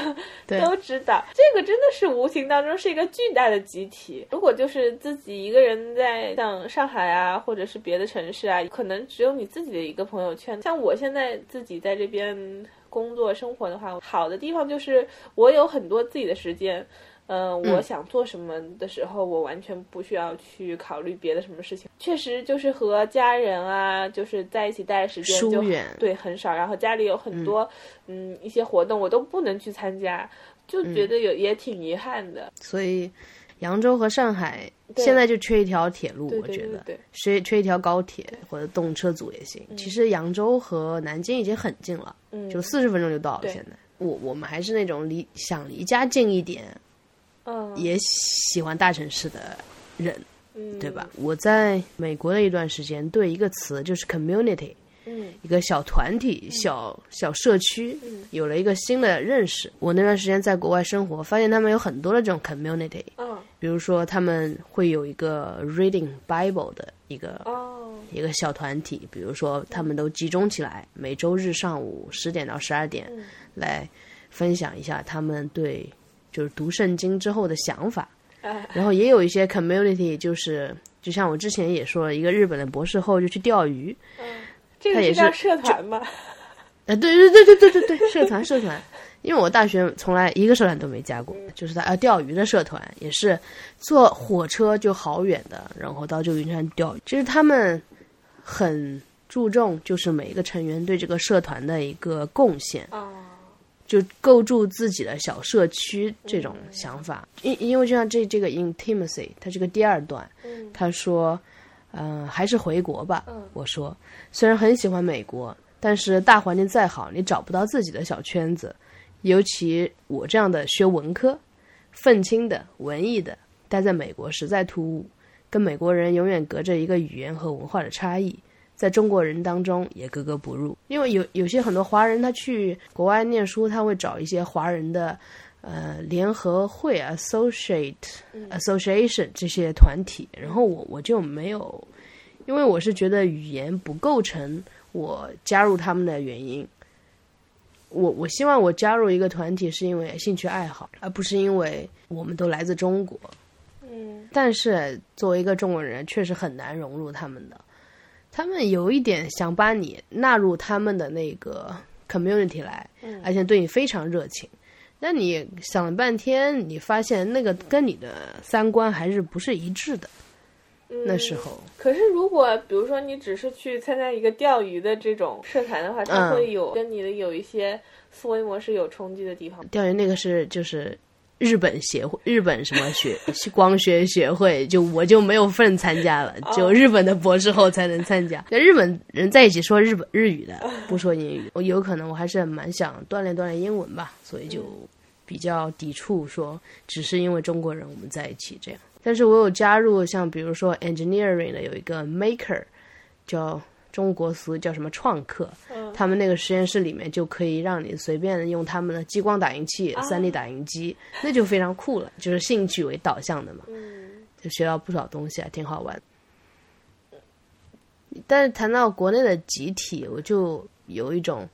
都知道。这个真的是无形当中是一个巨大的集体。如果就是自己一个人在像上海啊，或者是别的城市啊，可能只有你自己的一个朋友圈。像我现在自己在这边工作生活的话，好的地方就是我有很多自己的时间。嗯，我想做什么的时候，我完全不需要去考虑别的什么事情。确实，就是和家人啊，就是在一起待的时间就对很少。然后家里有很多嗯一些活动，我都不能去参加，就觉得有也挺遗憾的。所以，扬州和上海现在就缺一条铁路，我觉得缺缺一条高铁或者动车组也行。其实扬州和南京已经很近了，就四十分钟就到了。现在，我我们还是那种离想离家近一点。也喜欢大城市的人，对吧？我在美国的一段时间，对一个词就是 community，嗯，一个小团体、小小社区，有了一个新的认识。我那段时间在国外生活，发现他们有很多的这种 community，嗯，比如说他们会有一个 reading Bible 的一个哦。一个小团体，比如说他们都集中起来，每周日上午十点到十二点来分享一下他们对。就是读圣经之后的想法，然后也有一些 community，就是就像我之前也说了一个日本的博士后就去钓鱼，这个是叫社团吗？呃，对对对对对对对，社团社团，因为我大学从来一个社团都没加过，就是他呃钓鱼的社团，也是坐火车就好远的，然后到旧金山钓鱼。其实他们很注重就是每一个成员对这个社团的一个贡献。就构筑自己的小社区这种想法，因因为就像这这个 intimacy，它这个第二段，他说，嗯，还是回国吧。我说，虽然很喜欢美国，但是大环境再好，你找不到自己的小圈子，尤其我这样的学文科、愤青的、文艺的，待在美国实在突兀，跟美国人永远隔着一个语言和文化的差异。在中国人当中也格格不入，因为有有些很多华人他去国外念书，他会找一些华人的呃联合会 （associate association） 这些团体，然后我我就没有，因为我是觉得语言不构成我加入他们的原因。我我希望我加入一个团体是因为兴趣爱好，而不是因为我们都来自中国。嗯，但是作为一个中国人，确实很难融入他们的。他们有一点想把你纳入他们的那个 community 来，而且对你非常热情。那你想了半天，你发现那个跟你的三观还是不是一致的。那时候。可是如果比如说你只是去参加一个钓鱼的这种社团的话，它会有跟你的有一些思维模式有冲击的地方。钓鱼那个是就是日本协会，日本什么学 光学学会，就我就没有份参加了，只有日本的博士后才能参加。跟日本人在一起说日本日语的，不说英语，我有可能我还是蛮想锻炼锻炼英文吧，所以就比较抵触说只是因为中国人我们在一起这样。但是我有加入像比如说 engineering 的有一个 maker，叫中国俗叫什么创客，他们那个实验室里面就可以让你随便用他们的激光打印器、三 D 打印机，那就非常酷了，就是兴趣为导向的嘛，就学到不少东西还，挺好玩。但是谈到国内的集体，我就有一种，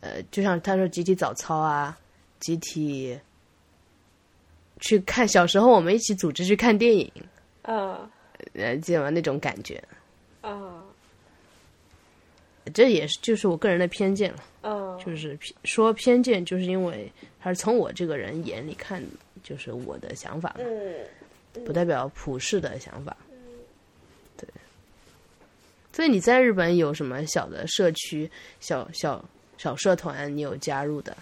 呃，就像他说集体早操啊，集体。去看小时候我们一起组织去看电影，啊，呃，记得吗？那种感觉，啊，这也是就是我个人的偏见了，嗯，就是说偏见，就是因为还是从我这个人眼里看，就是我的想法，嗯，不代表普世的想法，嗯，对。所以你在日本有什么小的社区、小小小社团，你有加入的？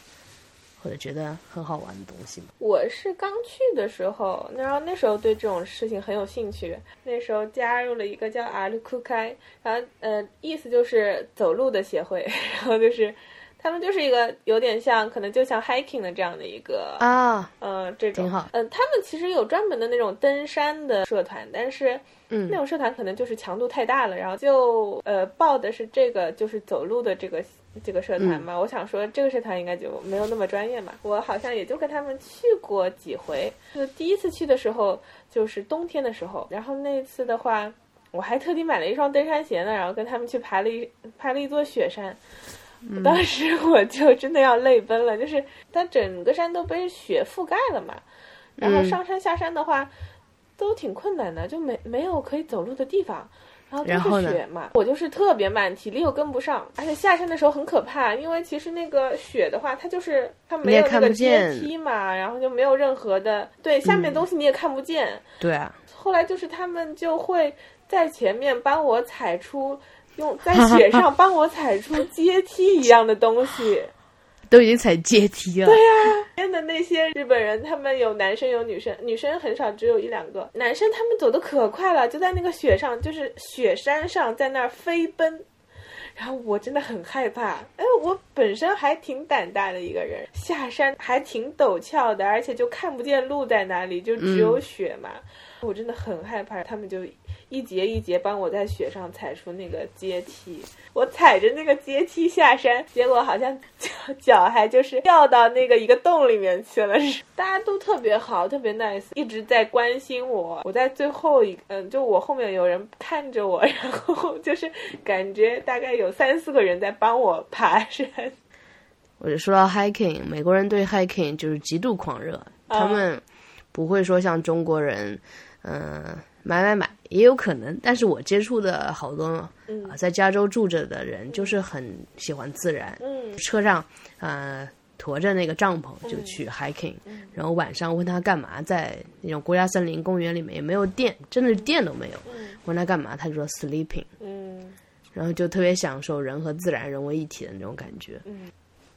或者觉得很好玩的东西吗？我是刚去的时候，然后那时候对这种事情很有兴趣。那时候加入了一个叫阿里库开，然后呃，意思就是走路的协会。然后就是他们就是一个有点像，可能就像 hiking 的这样的一个啊，呃，这种挺好。嗯，他们其实有专门的那种登山的社团，但是嗯，那种社团可能就是强度太大了，然后就呃报的是这个就是走路的这个。这个社团嘛，我想说这个社团应该就没有那么专业嘛。我好像也就跟他们去过几回。就第一次去的时候，就是冬天的时候，然后那次的话，我还特地买了一双登山鞋呢，然后跟他们去爬了一爬了一座雪山。当时我就真的要泪奔了，就是它整个山都被雪覆盖了嘛，然后上山下山的话都挺困难的，就没没有可以走路的地方。然后就是雪嘛，我就是特别慢，体力又跟不上，而且下山的时候很可怕，因为其实那个雪的话，它就是它没有那个阶梯嘛，然后就没有任何的对下面东西你也看不见。对啊。后来就是他们就会在前面帮我踩出，用在雪上帮我踩出阶梯一样的东西。都已经踩阶梯了。对呀，边的那些日本人，他们有男生有女生，女生很少，只有一两个。男生他们走的可快了，就在那个雪上，就是雪山上，在那儿飞奔。然后我真的很害怕，哎，我本身还挺胆大的一个人，下山还挺陡峭的，而且就看不见路在哪里，就只有雪嘛。我真的很害怕，他们就。一节一节帮我在雪上踩出那个阶梯，我踩着那个阶梯下山，结果好像脚脚还就是掉到那个一个洞里面去了。大家都特别好，特别 nice，一直在关心我。我在最后一嗯，就我后面有人看着我，然后 就是感觉大概有三四个人在帮我爬山。我就说到 hiking，美国人对 hiking 就是极度狂热，他们不会说像中国人，嗯。买买买也有可能，但是我接触的好多啊，在加州住着的人就是很喜欢自然，车上呃驮着那个帐篷就去 hiking，然后晚上问他干嘛，在那种国家森林公园里面也没有电，真的是电都没有，问他干嘛，他就说 sleeping，嗯。然后就特别享受人和自然融为一体的那种感觉。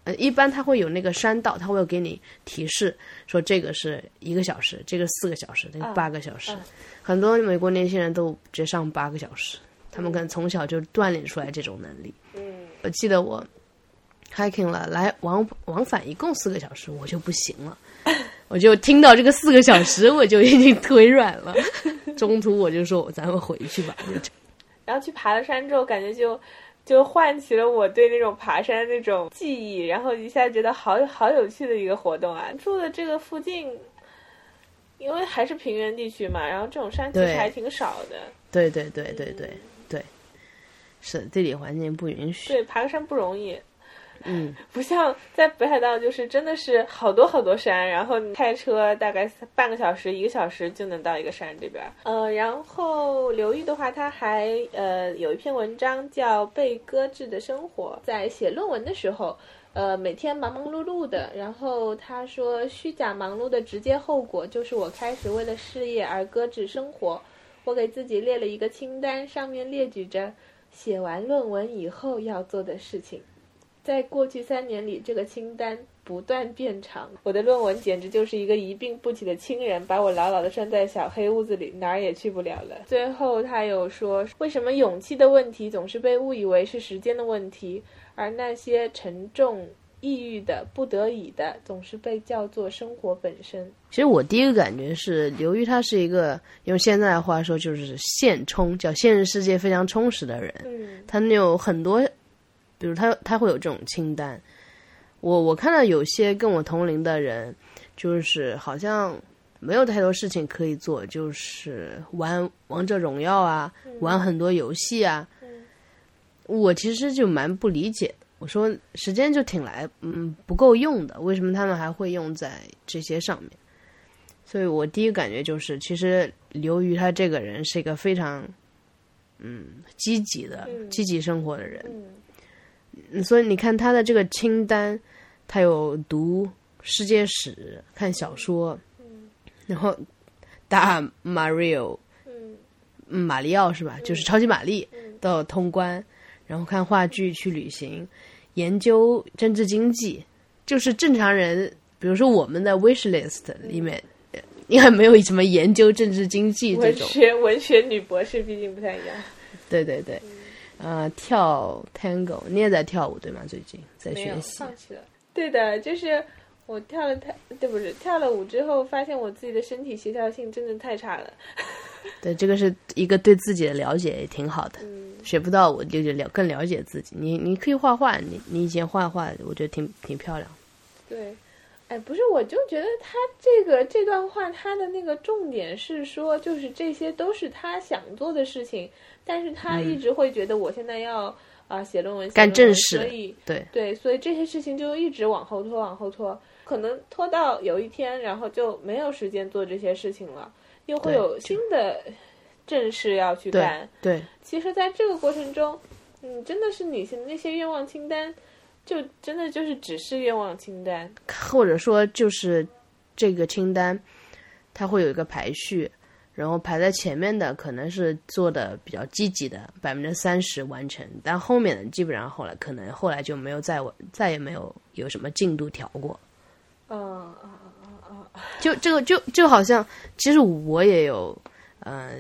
呃，一般他会有那个山道，他会给你提示说这个是一个小时，这个四个小时，那个八个小时。很多美国年轻人都直接上八个小时，他们可能从小就锻炼出来这种能力。嗯，我记得我 hiking 了，来往往返一共四个小时，我就不行了，我就听到这个四个小时，我就已经腿软了。中途我就说，咱们回去吧。然后去爬了山之后，感觉就。就唤起了我对那种爬山那种记忆，然后一下觉得好好有趣的一个活动啊！住的这个附近，因为还是平原地区嘛，然后这种山其实还挺少的。对对对对对对，是地理环境不允许。对，爬个山不容易。嗯，不像在北海道，就是真的是好多好多山，然后你开车大概半个小时、一个小时就能到一个山这边。呃，然后刘玉的话，他还呃有一篇文章叫《被搁置的生活》，在写论文的时候，呃，每天忙忙碌碌的。然后他说，虚假忙碌的直接后果就是我开始为了事业而搁置生活。我给自己列了一个清单，上面列举着写完论文以后要做的事情。在过去三年里，这个清单不断变长，我的论文简直就是一个一病不起的亲人，把我牢牢地拴在小黑屋子里，哪儿也去不了了。最后，他有说，为什么勇气的问题总是被误以为是时间的问题，而那些沉重、抑郁的、不得已的，总是被叫做生活本身。其实我第一个感觉是，刘瑜他是一个用现在的话说就是现充，叫现实世界非常充实的人。嗯他有很多，比如他他会有这种清单。我我看到有些跟我同龄的人，就是好像没有太多事情可以做，就是玩王者荣耀啊，玩很多游戏啊。我其实就蛮不理解的。我说时间就挺来，嗯，不够用的，为什么他们还会用在这些上面？所以我第一个感觉就是，其实刘瑜他这个人是一个非常，嗯，积极的、嗯积极生活的人。所以你看他的这个清单，他有读世界史、看小说，然后打马里奥、嗯。嗯马里奥是吧？就是超级玛丽嗯。都有通关，然后看话剧、去旅行，研究政治经济，就是正常人，比如说我们的 wish list 里面，呃应该没有什么研究政治经济这文种。学文学女博士毕竟不太一样，对对对，呃，跳 tango，你也在跳舞对吗？最近在学习。放弃了。对的，就是我跳了太对不是跳了舞之后，发现我自己的身体协调性真的太差了。对，这个是一个对自己的了解，也挺好的。嗯，学不到我就就了更了解自己。你你可以画画，你你以前画画，我觉得挺挺漂亮。对。哎，不是，我就觉得他这个这段话，他的那个重点是说，就是这些都是他想做的事情，但是他一直会觉得我现在要啊、写论文，干正事所以对对，所以这些事情就一直往后拖，往后拖，可能拖到有一天，然后就没有时间做这些事情了，又会有新的正事要去干。对其实，在这个过程中，嗯，真的是你写的那些愿望清单，就真的就是只是愿望清单。或者说就是这个清单，它会有一个排序，然后排在前面的可能是做的比较积极的，百分之三十完成，但后面的基本上后来可能后来就没有再完再也没有有什么进度条过。嗯啊啊啊啊！就这个就就好像，其实我也有呃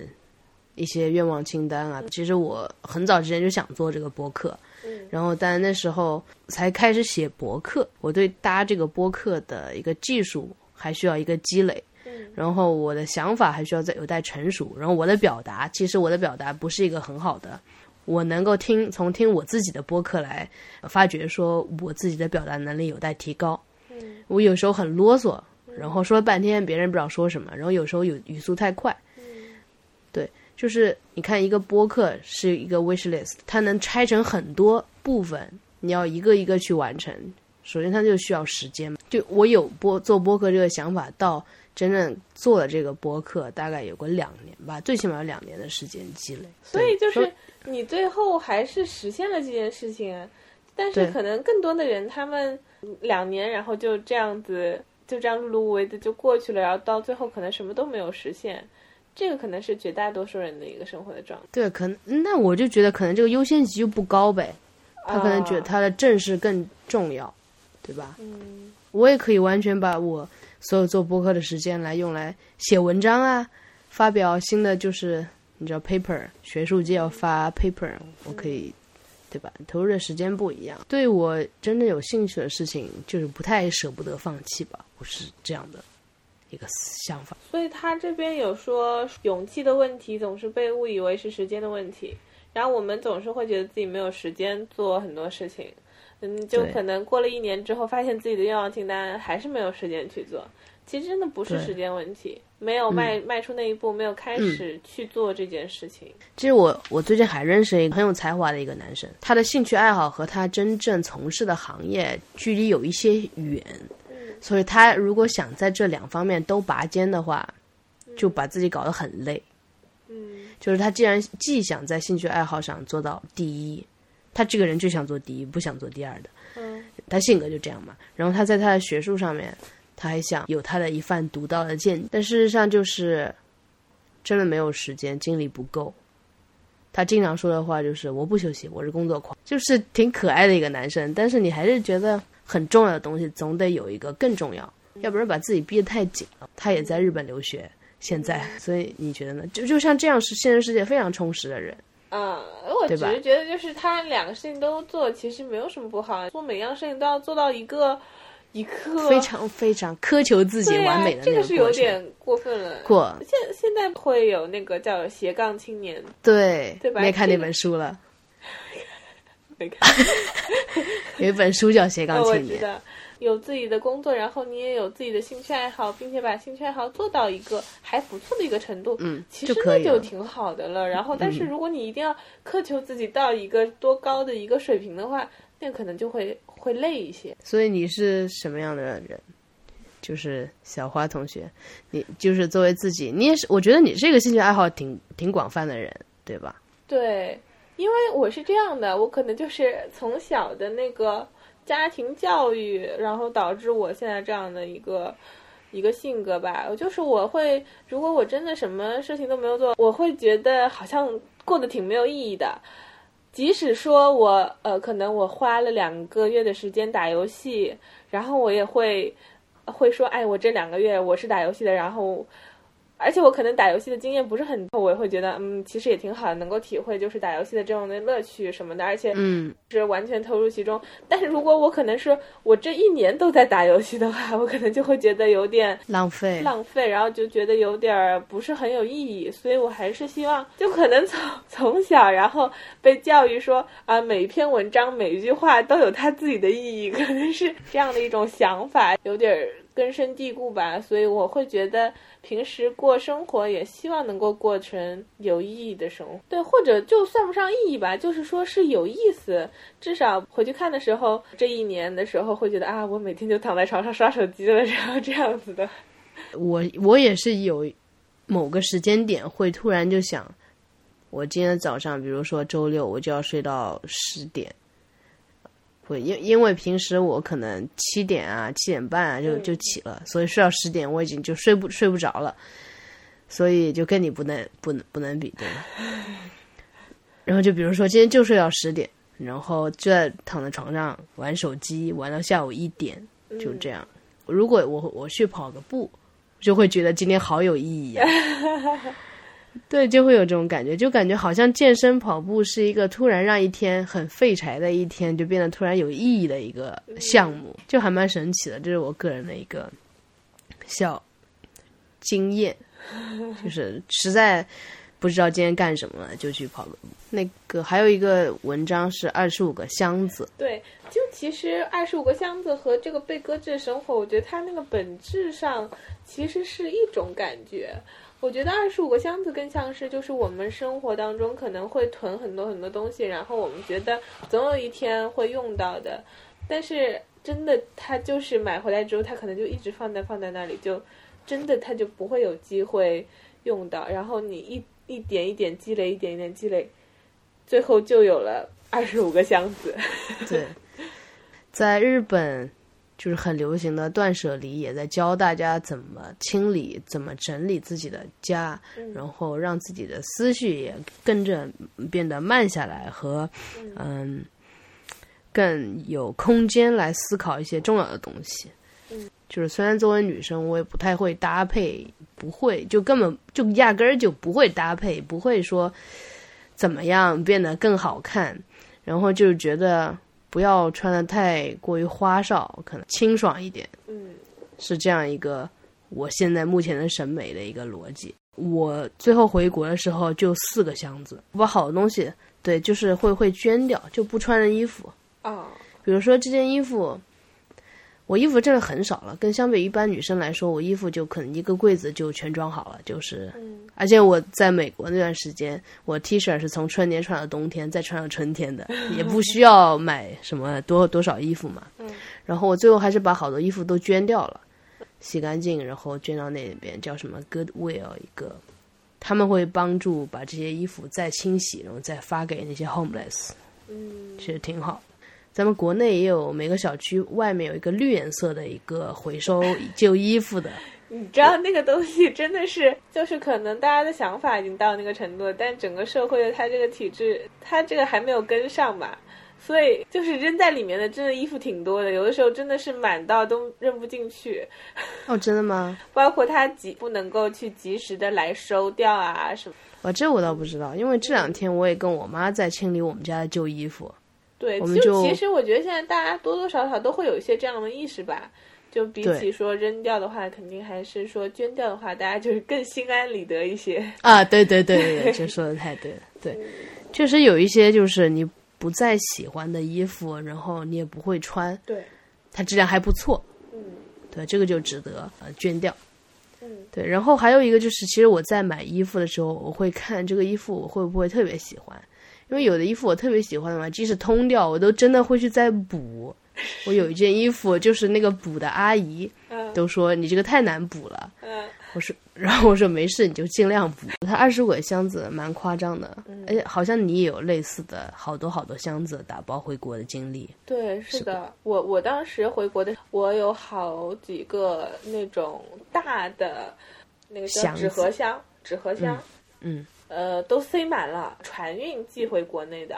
一些愿望清单啊。其实我很早之前就想做这个播客，嗯然后但那时候才开始写博客，我对搭这个播客的一个技术还需要一个积累。嗯然后我的想法还需要再有待成熟，然后我的表达，其实我的表达不是一个很好的，我能够听从听我自己的播客来发觉说我自己的表达能力有待提高。嗯我有时候很啰嗦，然后说了半天别人不知道说什么，然后有时候有语速太快。嗯对，就是你看一个播客是一个 wish list，它能拆成很多部分，你要一个一个去完成。首先它就需要时间，就我有播做播客这个想法，到真正做了这个播客，大概有个两年吧，最起码有两年的时间积累。所以就是你最后还是实现了这件事情啊，但是可能更多的人他们两年，然后就这样子就这样碌碌无为的就过去了，然后到最后可能什么都没有实现。这个可能是绝大多数人的一个生活的状态。对，可能那我就觉得可能这个优先级就不高呗，他可能觉得啊他的正事更重要，对吧？嗯我也可以完全把我所有做播客的时间来用来写文章啊，发表新的就是你知道 paper，学术界要发 paper，我可以，对吧？投入的时间不一样，对我真正有兴趣的事情，就是不太舍不得放弃吧，我是这样的一个想法。所以他这边有说，勇气的问题总是被误以为是时间的问题，然后我们总是会觉得自己没有时间做很多事情，嗯，就可能过了一年之后，发现自己的愿望清单还是没有时间去做。其实真的不是时间问题，没有迈、迈出那一步，没有开始去做这件事情。其实我我最近还认识一个很有才华的一个男生，他的兴趣爱好和他真正从事的行业距离有一些远，所以他如果想在这两方面都拔尖的话，就把自己搞得很累。嗯就是他既然既想在兴趣爱好上做到第一，他这个人就想做第一，不想做第二的。嗯他性格就这样嘛。然后他在他的学术上面，他还想有他的一番独到的见解。但事实上就是，真的没有时间，精力不够。他经常说的话就是“我不休息，我是工作狂”，就是挺可爱的一个男生。但是你还是觉得很重要的东西总得有一个更重要，要不然把自己逼得太紧了。他也在日本留学，现在，所以你觉得呢？就就像这样是现实世界非常充实的人，啊，我只是觉得就是他两个事情都做，其实没有什么不好。做每样事情都要做到一个。一刻非常非常苛求自己完美的那个是有点过分了。过现现在会有那个叫斜杠青年，对对吧？没看那本书了，没看。有一本书叫《斜杠青年》。有自己的工作，然后你也有自己的兴趣爱好，并且把兴趣爱好做到一个还不错的一个程度，嗯，其实那就挺好的了。然后，但是如果你一定要苛求自己到一个多高的一个水平的话，那可能就会。会累一些，所以你是什么样的人？就是小花同学，你就是作为自己，你也是，我觉得你是一个兴趣爱好挺挺广泛的人，对吧？对，因为我是这样的，我可能就是从小的那个家庭教育，然后导致我现在这样的一个一个性格吧。就是我会，如果我真的什么事情都没有做，我会觉得好像过得挺没有意义的。即使说我呃，可能我花了两个月的时间打游戏，然后我也会会说，哎，我这两个月我是打游戏的，然后。而且我可能打游戏的经验不是很多，我也会觉得，嗯，其实也挺好的，能够体会就是打游戏的这种的乐趣什么的，而且嗯，是完全投入其中。但是如果我可能是我这一年都在打游戏的话，我可能就会觉得有点浪费，浪费，然后就觉得有点不是很有意义。所以我还是希望，就可能从从小然后被教育说啊，每一篇文章每一句话都有它自己的意义，可能是这样的一种想法，有点根深蒂固吧。所以我会觉得。平时过生活也希望能够过成有意义的生活，对，或者就算不上意义吧，就是说是有意思。至少回去看的时候，这一年的时候会觉得啊，我每天就躺在床上刷手机了，然后这样子的。我我也是有某个时间点会突然就想，我今天早上，比如说周六，我就要睡到十点。因因为平时我可能七点啊七点半啊就就起了，所以睡到十点我已经就睡不睡不着了，所以就跟你不能不能不能比对吧。然后就比如说今天就睡到十点，然后就在躺在床上玩手机玩到下午一点，就这样。如果我我去跑个步，就会觉得今天好有意义啊。对，就会有这种感觉，就感觉好像健身跑步是一个突然让一天很废柴的一天就变得突然有意义的一个项目，就还蛮神奇的。这是我个人的一个小经验，就是实在不知道今天干什么了，就去跑个步。那个还有一个文章是二十五个箱子，对，就其实二十五个箱子和这个被搁置的生活，我觉得它那个本质上其实是一种感觉。我觉得二十五个箱子更像是，就是我们生活当中可能会囤很多很多东西，然后我们觉得总有一天会用到的，但是真的它就是买回来之后，它可能就一直放在放在那里，就真的它就不会有机会用到，然后你一一点一点积累，一点一点积累，最后就有了二十五个箱子。对，在日本。就是很流行的断舍离，也在教大家怎么清理、怎么整理自己的家，然后让自己的思绪也跟着变得慢下来，和嗯更有空间来思考一些重要的东西。就是虽然作为女生，我也不太会搭配，不会就根本就压根儿就不会搭配，不会说怎么样变得更好看，然后就是觉得。不要穿的太过于花哨，可能清爽一点。嗯，是这样一个我现在目前的审美的一个逻辑。我最后回国的时候就四个箱子，我把好的东西，对，就是会会捐掉，就不穿的衣服啊，比如说这件衣服。我衣服真的很少了，跟相比一般女生来说，我衣服就可能一个柜子就全装好了。就是，而且我在美国那段时间，我 T 恤是从春天穿到冬天，再穿到春天的，也不需要买什么多多少衣服嘛。然后我最后还是把好多衣服都捐掉了，洗干净，然后捐到那边叫什么 Goodwill 一个，他们会帮助把这些衣服再清洗，然后再发给那些 homeless。嗯，其实挺好。咱们国内也有每个小区外面有一个绿颜色的一个回收旧衣服的，你知道那个东西真的是，就是可能大家的想法已经到那个程度了，但整个社会的它这个体制，它这个还没有跟上吧。所以就是扔在里面的，真的衣服挺多的，有的时候真的是满到都扔不进去。哦，真的吗？包括它及不能够去及时的来收掉啊什么。啊，这我倒不知道，因为这两天我也跟我妈在清理我们家的旧衣服。对，我们就其实我觉得现在大家多多少少都会有一些这样的意识吧。就比起说扔掉的话，肯定还是说捐掉的话，大家就是更心安理得一些。啊，对对对对对，这 说的太对了。对，确实有一些就是你。不再喜欢的衣服，然后你也不会穿，对，它质量还不错，嗯，对，这个就值得呃捐掉，对。然后还有一个就是，其实我在买衣服的时候，我会看这个衣服我会不会特别喜欢，因为有的衣服我特别喜欢的嘛，即使通掉，我都真的会去再补。我有一件衣服，就是那个补的阿姨都说你这个太难补了，嗯。我说，然后我说没事，你就尽量补。他二十五个箱子蛮夸张的，而且好像你也有类似的好多好多箱子打包回国的经历。对，是的，我我当时回国的，我有好几个那种大的那个叫纸盒箱，纸盒箱，嗯，呃，都塞满了，船运寄回国内的。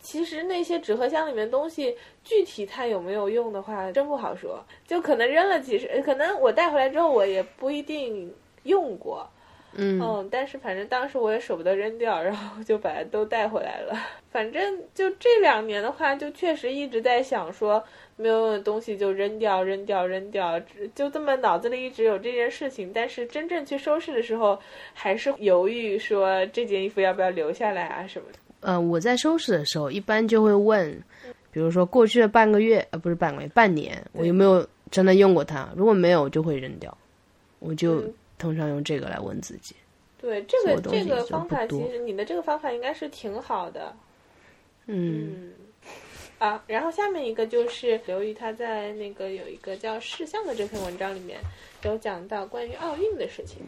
其实那些纸盒箱里面东西，具体它有没有用的话，真不好说。就可能扔了几十，可能我带回来之后，我也不一定用过。嗯嗯，但是反正当时我也舍不得扔掉，然后就把它都带回来了。反正就这两年的话，就确实一直在想说，没有用的东西就扔掉，扔掉，扔掉，就这么脑子里一直有这件事情。但是真正去收拾的时候，还是犹豫说这件衣服要不要留下来啊什么的。呃，我在收拾的时候，一般就会问，比如说过去的半个月，呃，不是半个月，半年，我有没有真的用过它？如果没有，就会扔掉。我就通常用这个来问自己。对，这个这个方法，其实你的这个方法应该是挺好的。嗯。啊，然后下面一个就是刘瑜他在那个有一个叫事项的这篇文章里面有讲到关于奥运的事情。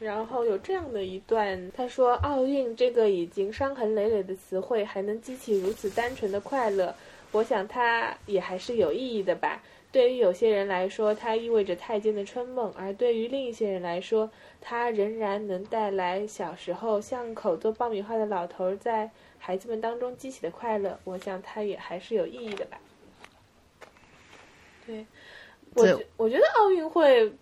然后有这样的一段，他说：“奥运这个已经伤痕累累的词汇，还能激起如此单纯的快乐，我想它也还是有意义的吧。对于有些人来说，它意味着太监的春梦；而对于另一些人来说，它仍然能带来小时候巷口做爆米花的老头在孩子们当中激起的快乐。我想它也还是有意义的吧。”对，我我觉得奥运会。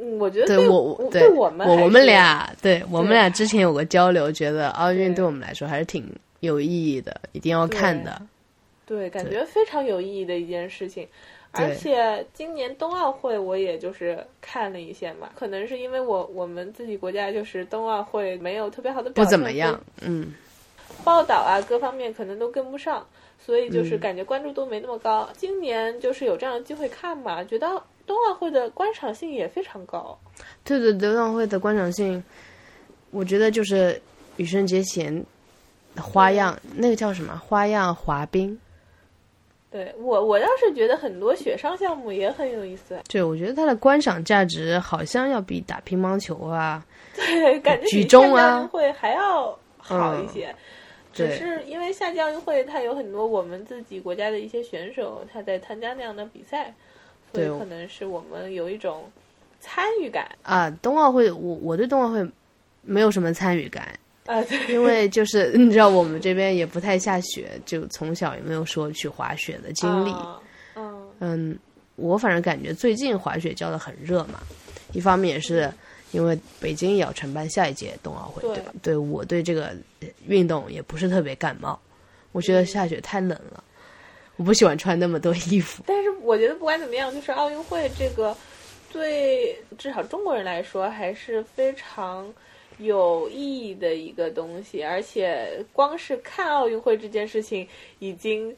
嗯，我觉得对我对我们我我们俩对我们俩之前有个交流，觉得奥运对我们来说还是挺有意义的，一定要看的。对，感觉非常有意义的一件事情。而且今年冬奥会我也就是看了一些嘛，可能是因为我我们自己国家就是冬奥会没有特别好的不怎么样，嗯，报道啊各方面可能都跟不上，所以就是感觉关注度没那么高。今年就是有这样的机会看嘛，觉得。冬奥会的观赏性也非常高，对对，冬奥会的观赏性，我觉得就是羽生结弦花样，那个叫什么花样滑冰。对我，我倒是觉得很多雪上项目也很有意思。对，我觉得它的观赏价值好像要比打乒乓球啊，对，感觉举重啊会还要好一些。只是因为夏季奥运会它有很多我们自己国家的一些选手，他在参加那样的比赛。对，可能是我们有一种参与感啊。冬奥会，我我对冬奥会没有什么参与感啊，因为就是 你知道，我们这边也不太下雪，就从小也没有说去滑雪的经历。嗯嗯，我反正感觉最近滑雪教的很热嘛，一方面也是因为北京也要承办下一届冬奥会，对吧？对我对这个运动也不是特别感冒，我觉得下雪太冷了。我不喜欢穿那么多衣服，但是我觉得不管怎么样，就是奥运会这个，对至少中国人来说还是非常有意义的一个东西，而且光是看奥运会这件事情已经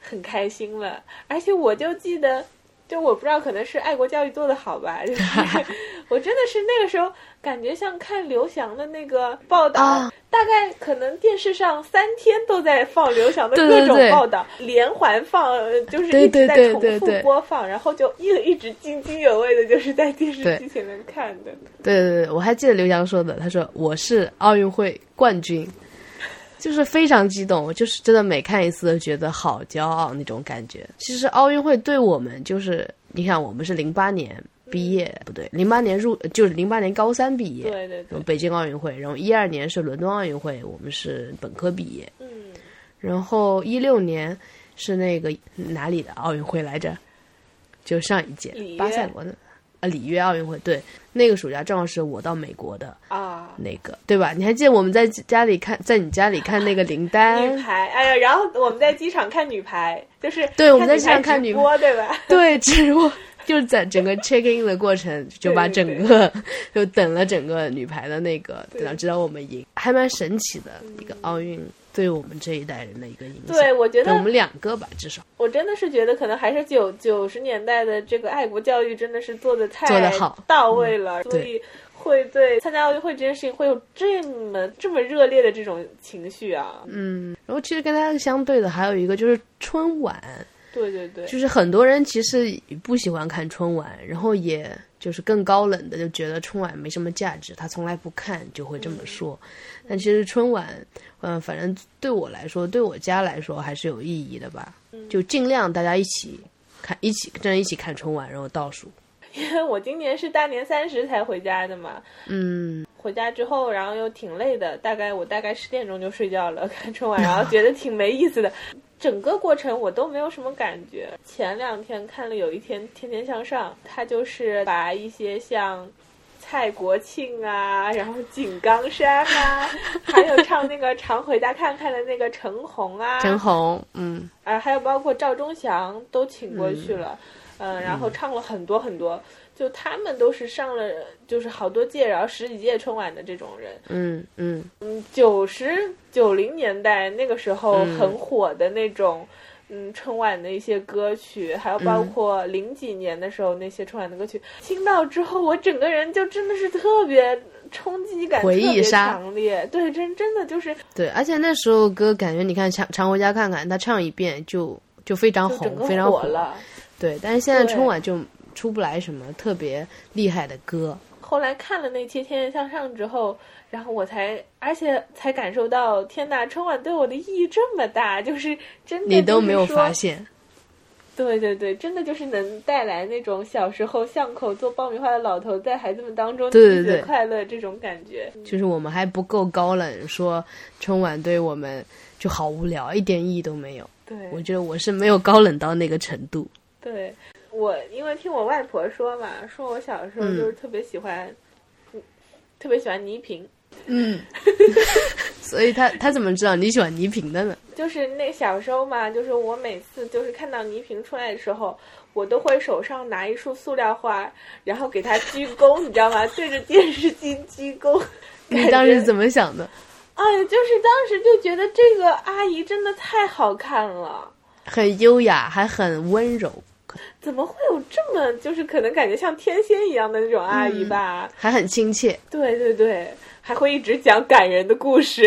很开心了，而且我就记得。就我不知道，可能是爱国教育做的好吧。就是 我真的是那个时候感觉像看刘翔的那个报道，大概可能电视上三天都在放刘翔的各种报道，连环放，就是一直在重复播放，然后就一一直津津有味的，就是在电视机前面看的。对对对，我还记得刘翔说的，他说我是奥运会冠军。就是非常激动，就是真的每看一次都觉得好骄傲那种感觉。其实奥运会对我们就是，你看我们是零八年毕业，不对，零八年入就是零八年高三毕业，对对对，北京奥运会，然后一二年是伦敦奥运会，我们是本科毕业，嗯，然后一六年是那个哪里的奥运会来着？就上一届巴塞罗那。啊里约奥运会，对，那个暑假正好是我到美国的啊，那个，对吧？你还记得我们在家里看，在你家里看那个林丹 女，排，哎呀，然后我们在机场看女排，就是对我们在机场看看女播，对吧？对，直播就是在整个 check in 的过程，就把整个就等了整个女排的那个，对等到直到我们赢，还蛮神奇的一个奥运，对我们这一代人的一个影响。对，我觉得我们两个吧，至少我真的是觉得，可能还是九九十年代的这个爱国教育真的是做的太做得好到位了，所以会对参加奥运会这件事情会有这么这么热烈的这种情绪啊！嗯，然后其实跟它相对的还有一个就是春晚，对对对，就是很多人其实不喜欢看春晚，然后也就是更高冷的就觉得春晚没什么价值，他从来不看就会这么说。但其实春晚，嗯、反正对我来说，对我家来说还是有意义的吧。就尽量大家一起看，一起真的一起看春晚，然后倒数。因为我今年是大年三十才回家的嘛，嗯，回家之后，然后又挺累的，大概我大概十点钟就睡觉了，看春晚，然后觉得挺没意思的。整个过程我都没有什么感觉。前两天看了有一天《天天向上》，他就是把一些像蔡国庆啊，然后井冈山啊，还有唱那个《常回家看看》的那个陈红啊，陈红，嗯，啊，还有包括赵忠祥都请过去了，嗯、然后唱了很多很多，就他们都是上了就是好多届，然后十几届春晚的这种人。嗯嗯嗯，九十九零年代那个时候嗯很火的那种。嗯，春晚的一些歌曲，还有包嗯括零几年的时候那些春晚的歌曲，听到之后，我整个人就真的是特别冲击感回忆特别杀强烈。对，真真的就是对，而且那时候歌感觉你看常常回家看看，他唱一遍就就非常红，非常火了。对，但是现在春晚就出不来什么特别厉害的歌。后来看了那期《天天向上》之后，然后我才，而且才感受到，天呐，春晚对我的意义这么大，就是真的你都没有发现，对对对，真的就是能带来那种小时候巷口做爆米花的老头在孩子们当中对对对快乐这种感觉。就是我们还不够高冷，说春晚对我们就好无聊，一点意义都没有。对，我觉得我是没有高冷到那个程度。对我，因为听我外婆说嘛，说我小时候嗯就是特别喜欢，嗯特别喜欢倪萍。嗯，所以他他怎么知道你喜欢倪萍的呢？就是那小时候嘛，就是我每次就是看到倪萍出来的时候，我都会手上拿一束塑料花，然后给她鞠躬，你知道吗？对着电视机鞠躬。你当时？怎么想的？哎呀，就是当时就觉得这个阿姨真的太好看了，很优雅，还很温柔，怎么会有这么就是可能感觉像天仙一样的那种阿姨吧？还很亲切。对对对，还会一直讲感人的故事。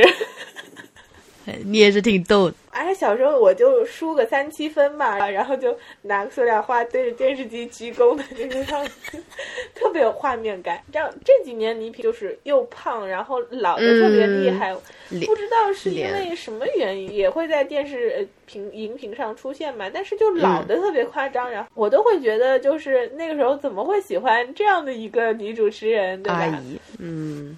哎 你也是挺逗的。而且小时候我就输个三七分嘛，然后就拿个塑料花对着电视机鞠躬的那个样子，特别有画面感。这样这几年倪萍就是又胖，然后老的特别厉害，脸不知道是因为什么原因，也会在电视呃屏荧屏上出现嘛，但是就老的特别夸张，然后我都会觉得就是那个时候怎么会喜欢这样的一个女主持人，对吧？阿姨，嗯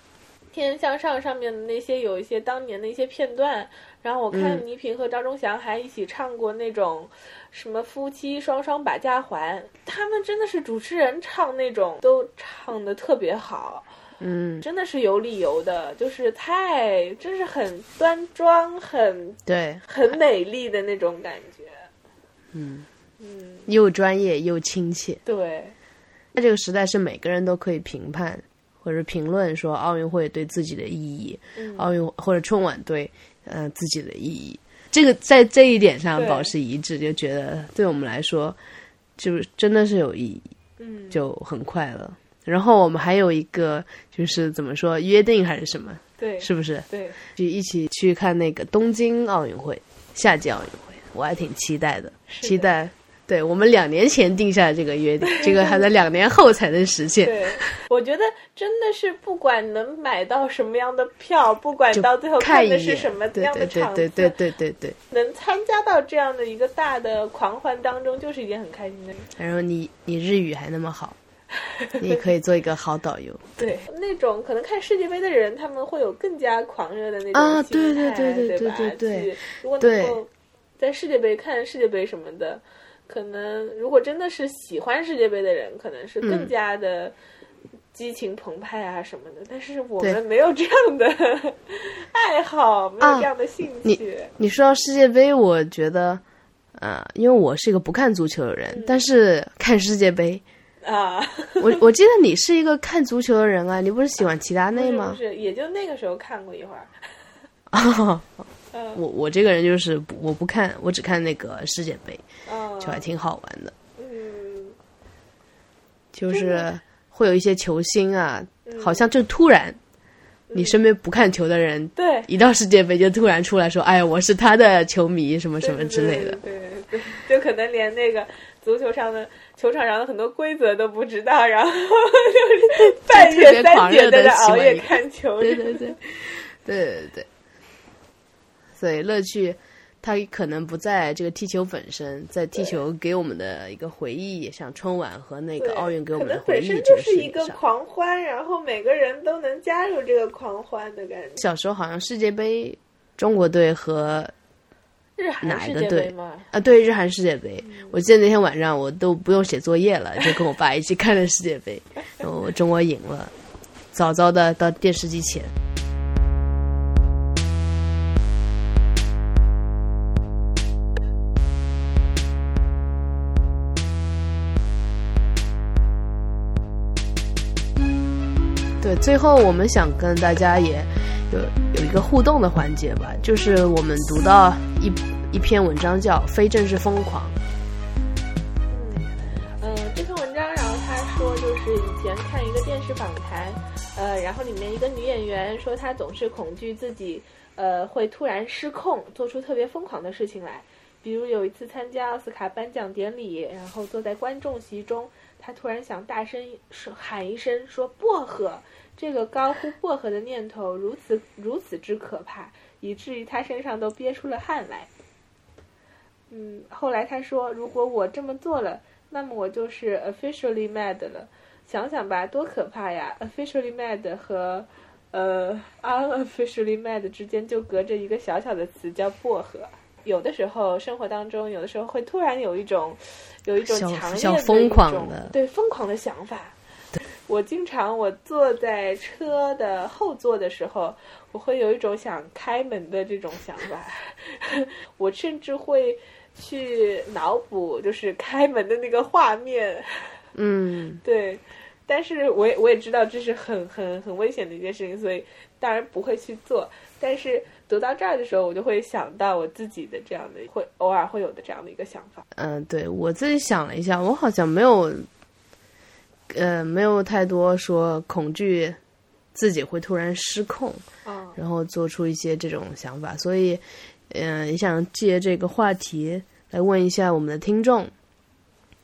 天天向上上面的那些有一些当年的一些片段，然后我看嗯。倪萍和赵忠祥还一起唱过那种什么夫妻双双把家还，他们真的是主持人唱那种都唱的特别好，嗯，真的是有理由的，就是太真是很端庄、很对，很美丽的那种感觉。嗯，嗯，又专业又亲切。对，在这个时代，是每个人都可以评判或者评论说奥运会对自己的意义，嗯奥运或者春晚对呃自己的意义。这个在这一点上保持一致，就觉得对我们来说，就是真的是有意义，嗯，就很快乐。然后我们还有一个就是怎么说约定还是什么，对，是不是？对，就一起去看那个东京奥运会，夏季奥运会，我还挺期待的，的期待。对我们两年前定下的这个约定，这个还在两年后才能实现。对，我觉得真的是不管能买到什么样的票，不管到最后看的是什么对样的对场次，对对对对对对。能参加到这样的一个大的狂欢当中，就是一件很开心的事。然后你你日语还那么好，你可以做一个好导游。对，那种可能看世界杯的人，他们会有更加狂热的那种对对对对对对对如果能够在世界杯看世界杯什么的，可能如果真的是喜欢世界杯的人，可能是更嗯加的。激情澎湃啊什么的，但是我们没有这样的爱好，没有啊这样的兴你趣。你说到世界杯，我觉得，呃，因为我是一个不看足球的人，但是看世界杯，啊，我我记得你是一个看足球的人啊，你不是喜欢齐达内吗？是，也就那个时候看过一会儿。啊，嗯我我这个人就是不我不看，我只看那个世界杯，嗯，就还挺好玩的，嗯，就是会有一些球星啊，好像就突然，你身边不看球的人。对，一到世界杯就突然出来说：“哎呀，我是他的球迷，什么什么之类的。对对对对，就可能连那个足球上的球场上的很多规则都不知道，然后就是半夜三点在那熬夜看球。对对对，对对对。所以乐趣，它可能不在这个踢球本身，在踢球给我们的一个回忆，像春晚和那个奥运给我们可的回忆本身就是一个。狂欢，然后每个人都能加入这个狂欢的感觉。小时候好像世界杯，中国队和日韩世哪个队界杯嘛，啊对日韩世界杯，嗯我记得那天晚上我都不用写作业了，就跟我爸一起看了世界杯，然后中国赢了，早早的到电视机前。对，最后我们想跟大家也有有一个互动的环节吧，就是我们读到一一篇文章叫《非正式疯狂》。嗯，这篇文章，然后他说就是以前看一个电视访谈，呃，然后里面一个女演员说她总是恐惧自己，呃，会突然失控，做出特别疯狂的事情来。比如有一次参加奥斯卡颁奖典礼，然后坐在观众席中，她突然想大声说喊一声说薄荷，这个高呼薄荷的念头如此如此之可怕，以至于他身上都憋出了汗来。嗯，后来他说，如果我这么做了。那么我就是 officially mad 了，想想吧，多可怕呀！officially mad 和呃 unofficially mad 之间就隔着一个小小的词叫薄荷。有的时候生活当中，有的时候会突然有一种有一种小强烈疯狂种的对疯狂的想法。我经常我坐在车的后座的时候，我会有一种想开门的这种想法，我甚至会去脑补就是开门的那个画面，嗯，对。但是我也我也知道这是很很很危险的一件事情，所以当然不会去做。但是读到这儿的时候，我就会想到我自己的这样的会偶尔会有的这样的一个想法。嗯、对我自己想了一下，我好像没有，呃，没有太多说恐惧自己会突然失控，啊、然后做出一些这种想法，所以，嗯、也想借这个话题来问一下我们的听众，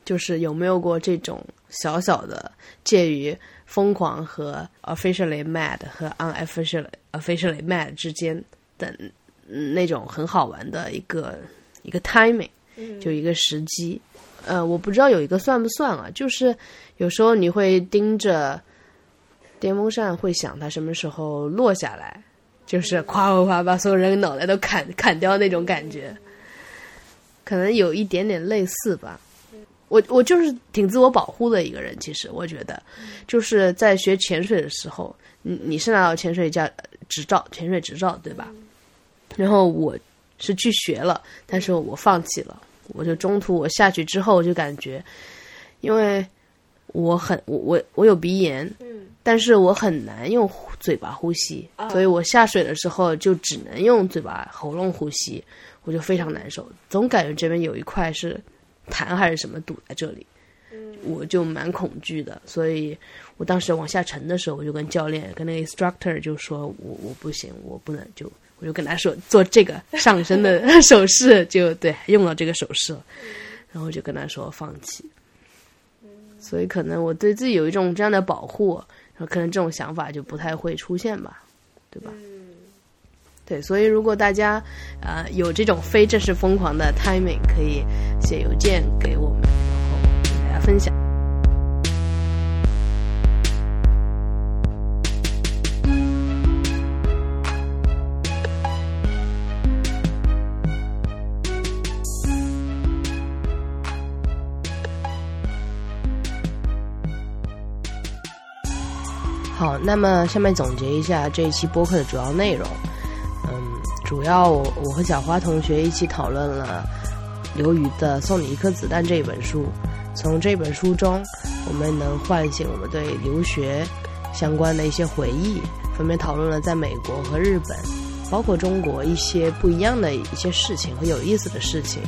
就是有没有过这种小小的介于疯狂和 officially mad 和 unofficially officially mad 之间的嗯那种很好玩的一个一个 timing，嗯，就一个时机。呃，我不知道有一个算不算啊？就是有时候你会盯着电风扇，会想它什么时候落下来，就是夸夸夸把所有人脑袋都砍砍掉那种感觉，可能有一点点类似吧。我我就是挺自我保护的一个人，其实我觉得，就是在学潜水的时候，你你是拿到潜水驾执照、潜水执照对吧？然后我是去学了，但是我放弃了。我就中途我下去之后就感觉，因为我很我我我有鼻炎，嗯。但是我很难用嘴巴呼吸，啊。所以我下水的时候就只能用嘴巴喉咙呼吸，我就非常难受，总感觉这边有一块是痰还是什么堵在这里，嗯。我就蛮恐惧的，所以我当时往下沉的时候，我就跟教练跟那个 instructor 就说我我不行，我不能就。我就跟他说做这个上身的 手势，就对，用了这个手势了，然后就跟他说放弃。所以可能我对自己有一种这样的保护，然后可能这种想法就不太会出现吧，对吧？对，所以如果大家呃有这种非正式疯狂的 timing，可以写邮件给我们，然后跟大家分享。好，那么下面总结一下这一期播客的主要内容。嗯，主要我我和小花同学一起讨论了刘瑜的《送你一颗子弹》这一本书。从这本书中，我们能唤醒我们对留学相关的一些回忆，分别讨论了在美国和日本，包括中国一些不一样的一些事情和有意思的事情，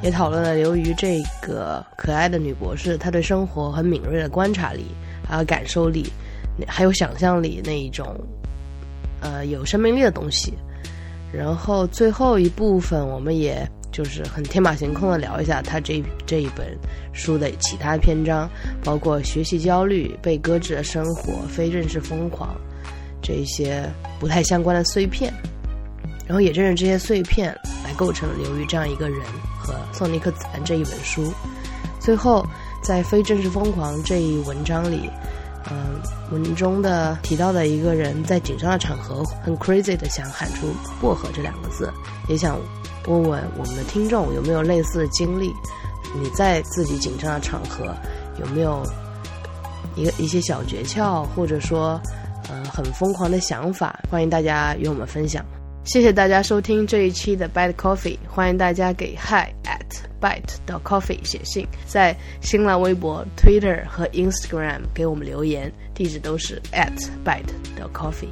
也讨论了刘瑜这个可爱的女博士，她对生活很敏锐的观察力，还有感受力，还有想象力那一种，呃，有生命力的东西。然后最后一部分，我们也。就是很天马行空的聊一下他这这一本书的其他篇章，包括学习焦虑、被搁置的生活、非正式疯狂这一些不太相关的碎片，然后也正是这些碎片来构成了刘瑜这样一个人和《送尼克子弹》这一本书。最后，在非正式疯狂这一文章里，嗯，文中的提到的一个人在紧张的场合很 crazy 的想喊出“薄荷”这两个字，也想。问问我们的听众有没有类似的经历？你在自己紧张的场合有没有一个一些小诀窍，或者说呃很疯狂的想法？欢迎大家与我们分享。谢谢大家收听这一期的 Bite Coffee，欢迎大家给 Hi at Bite 的 Coffee 写信，在新浪微博、Twitter 和 Instagram 给我们留言，地址都是 at Bite 的 Coffee。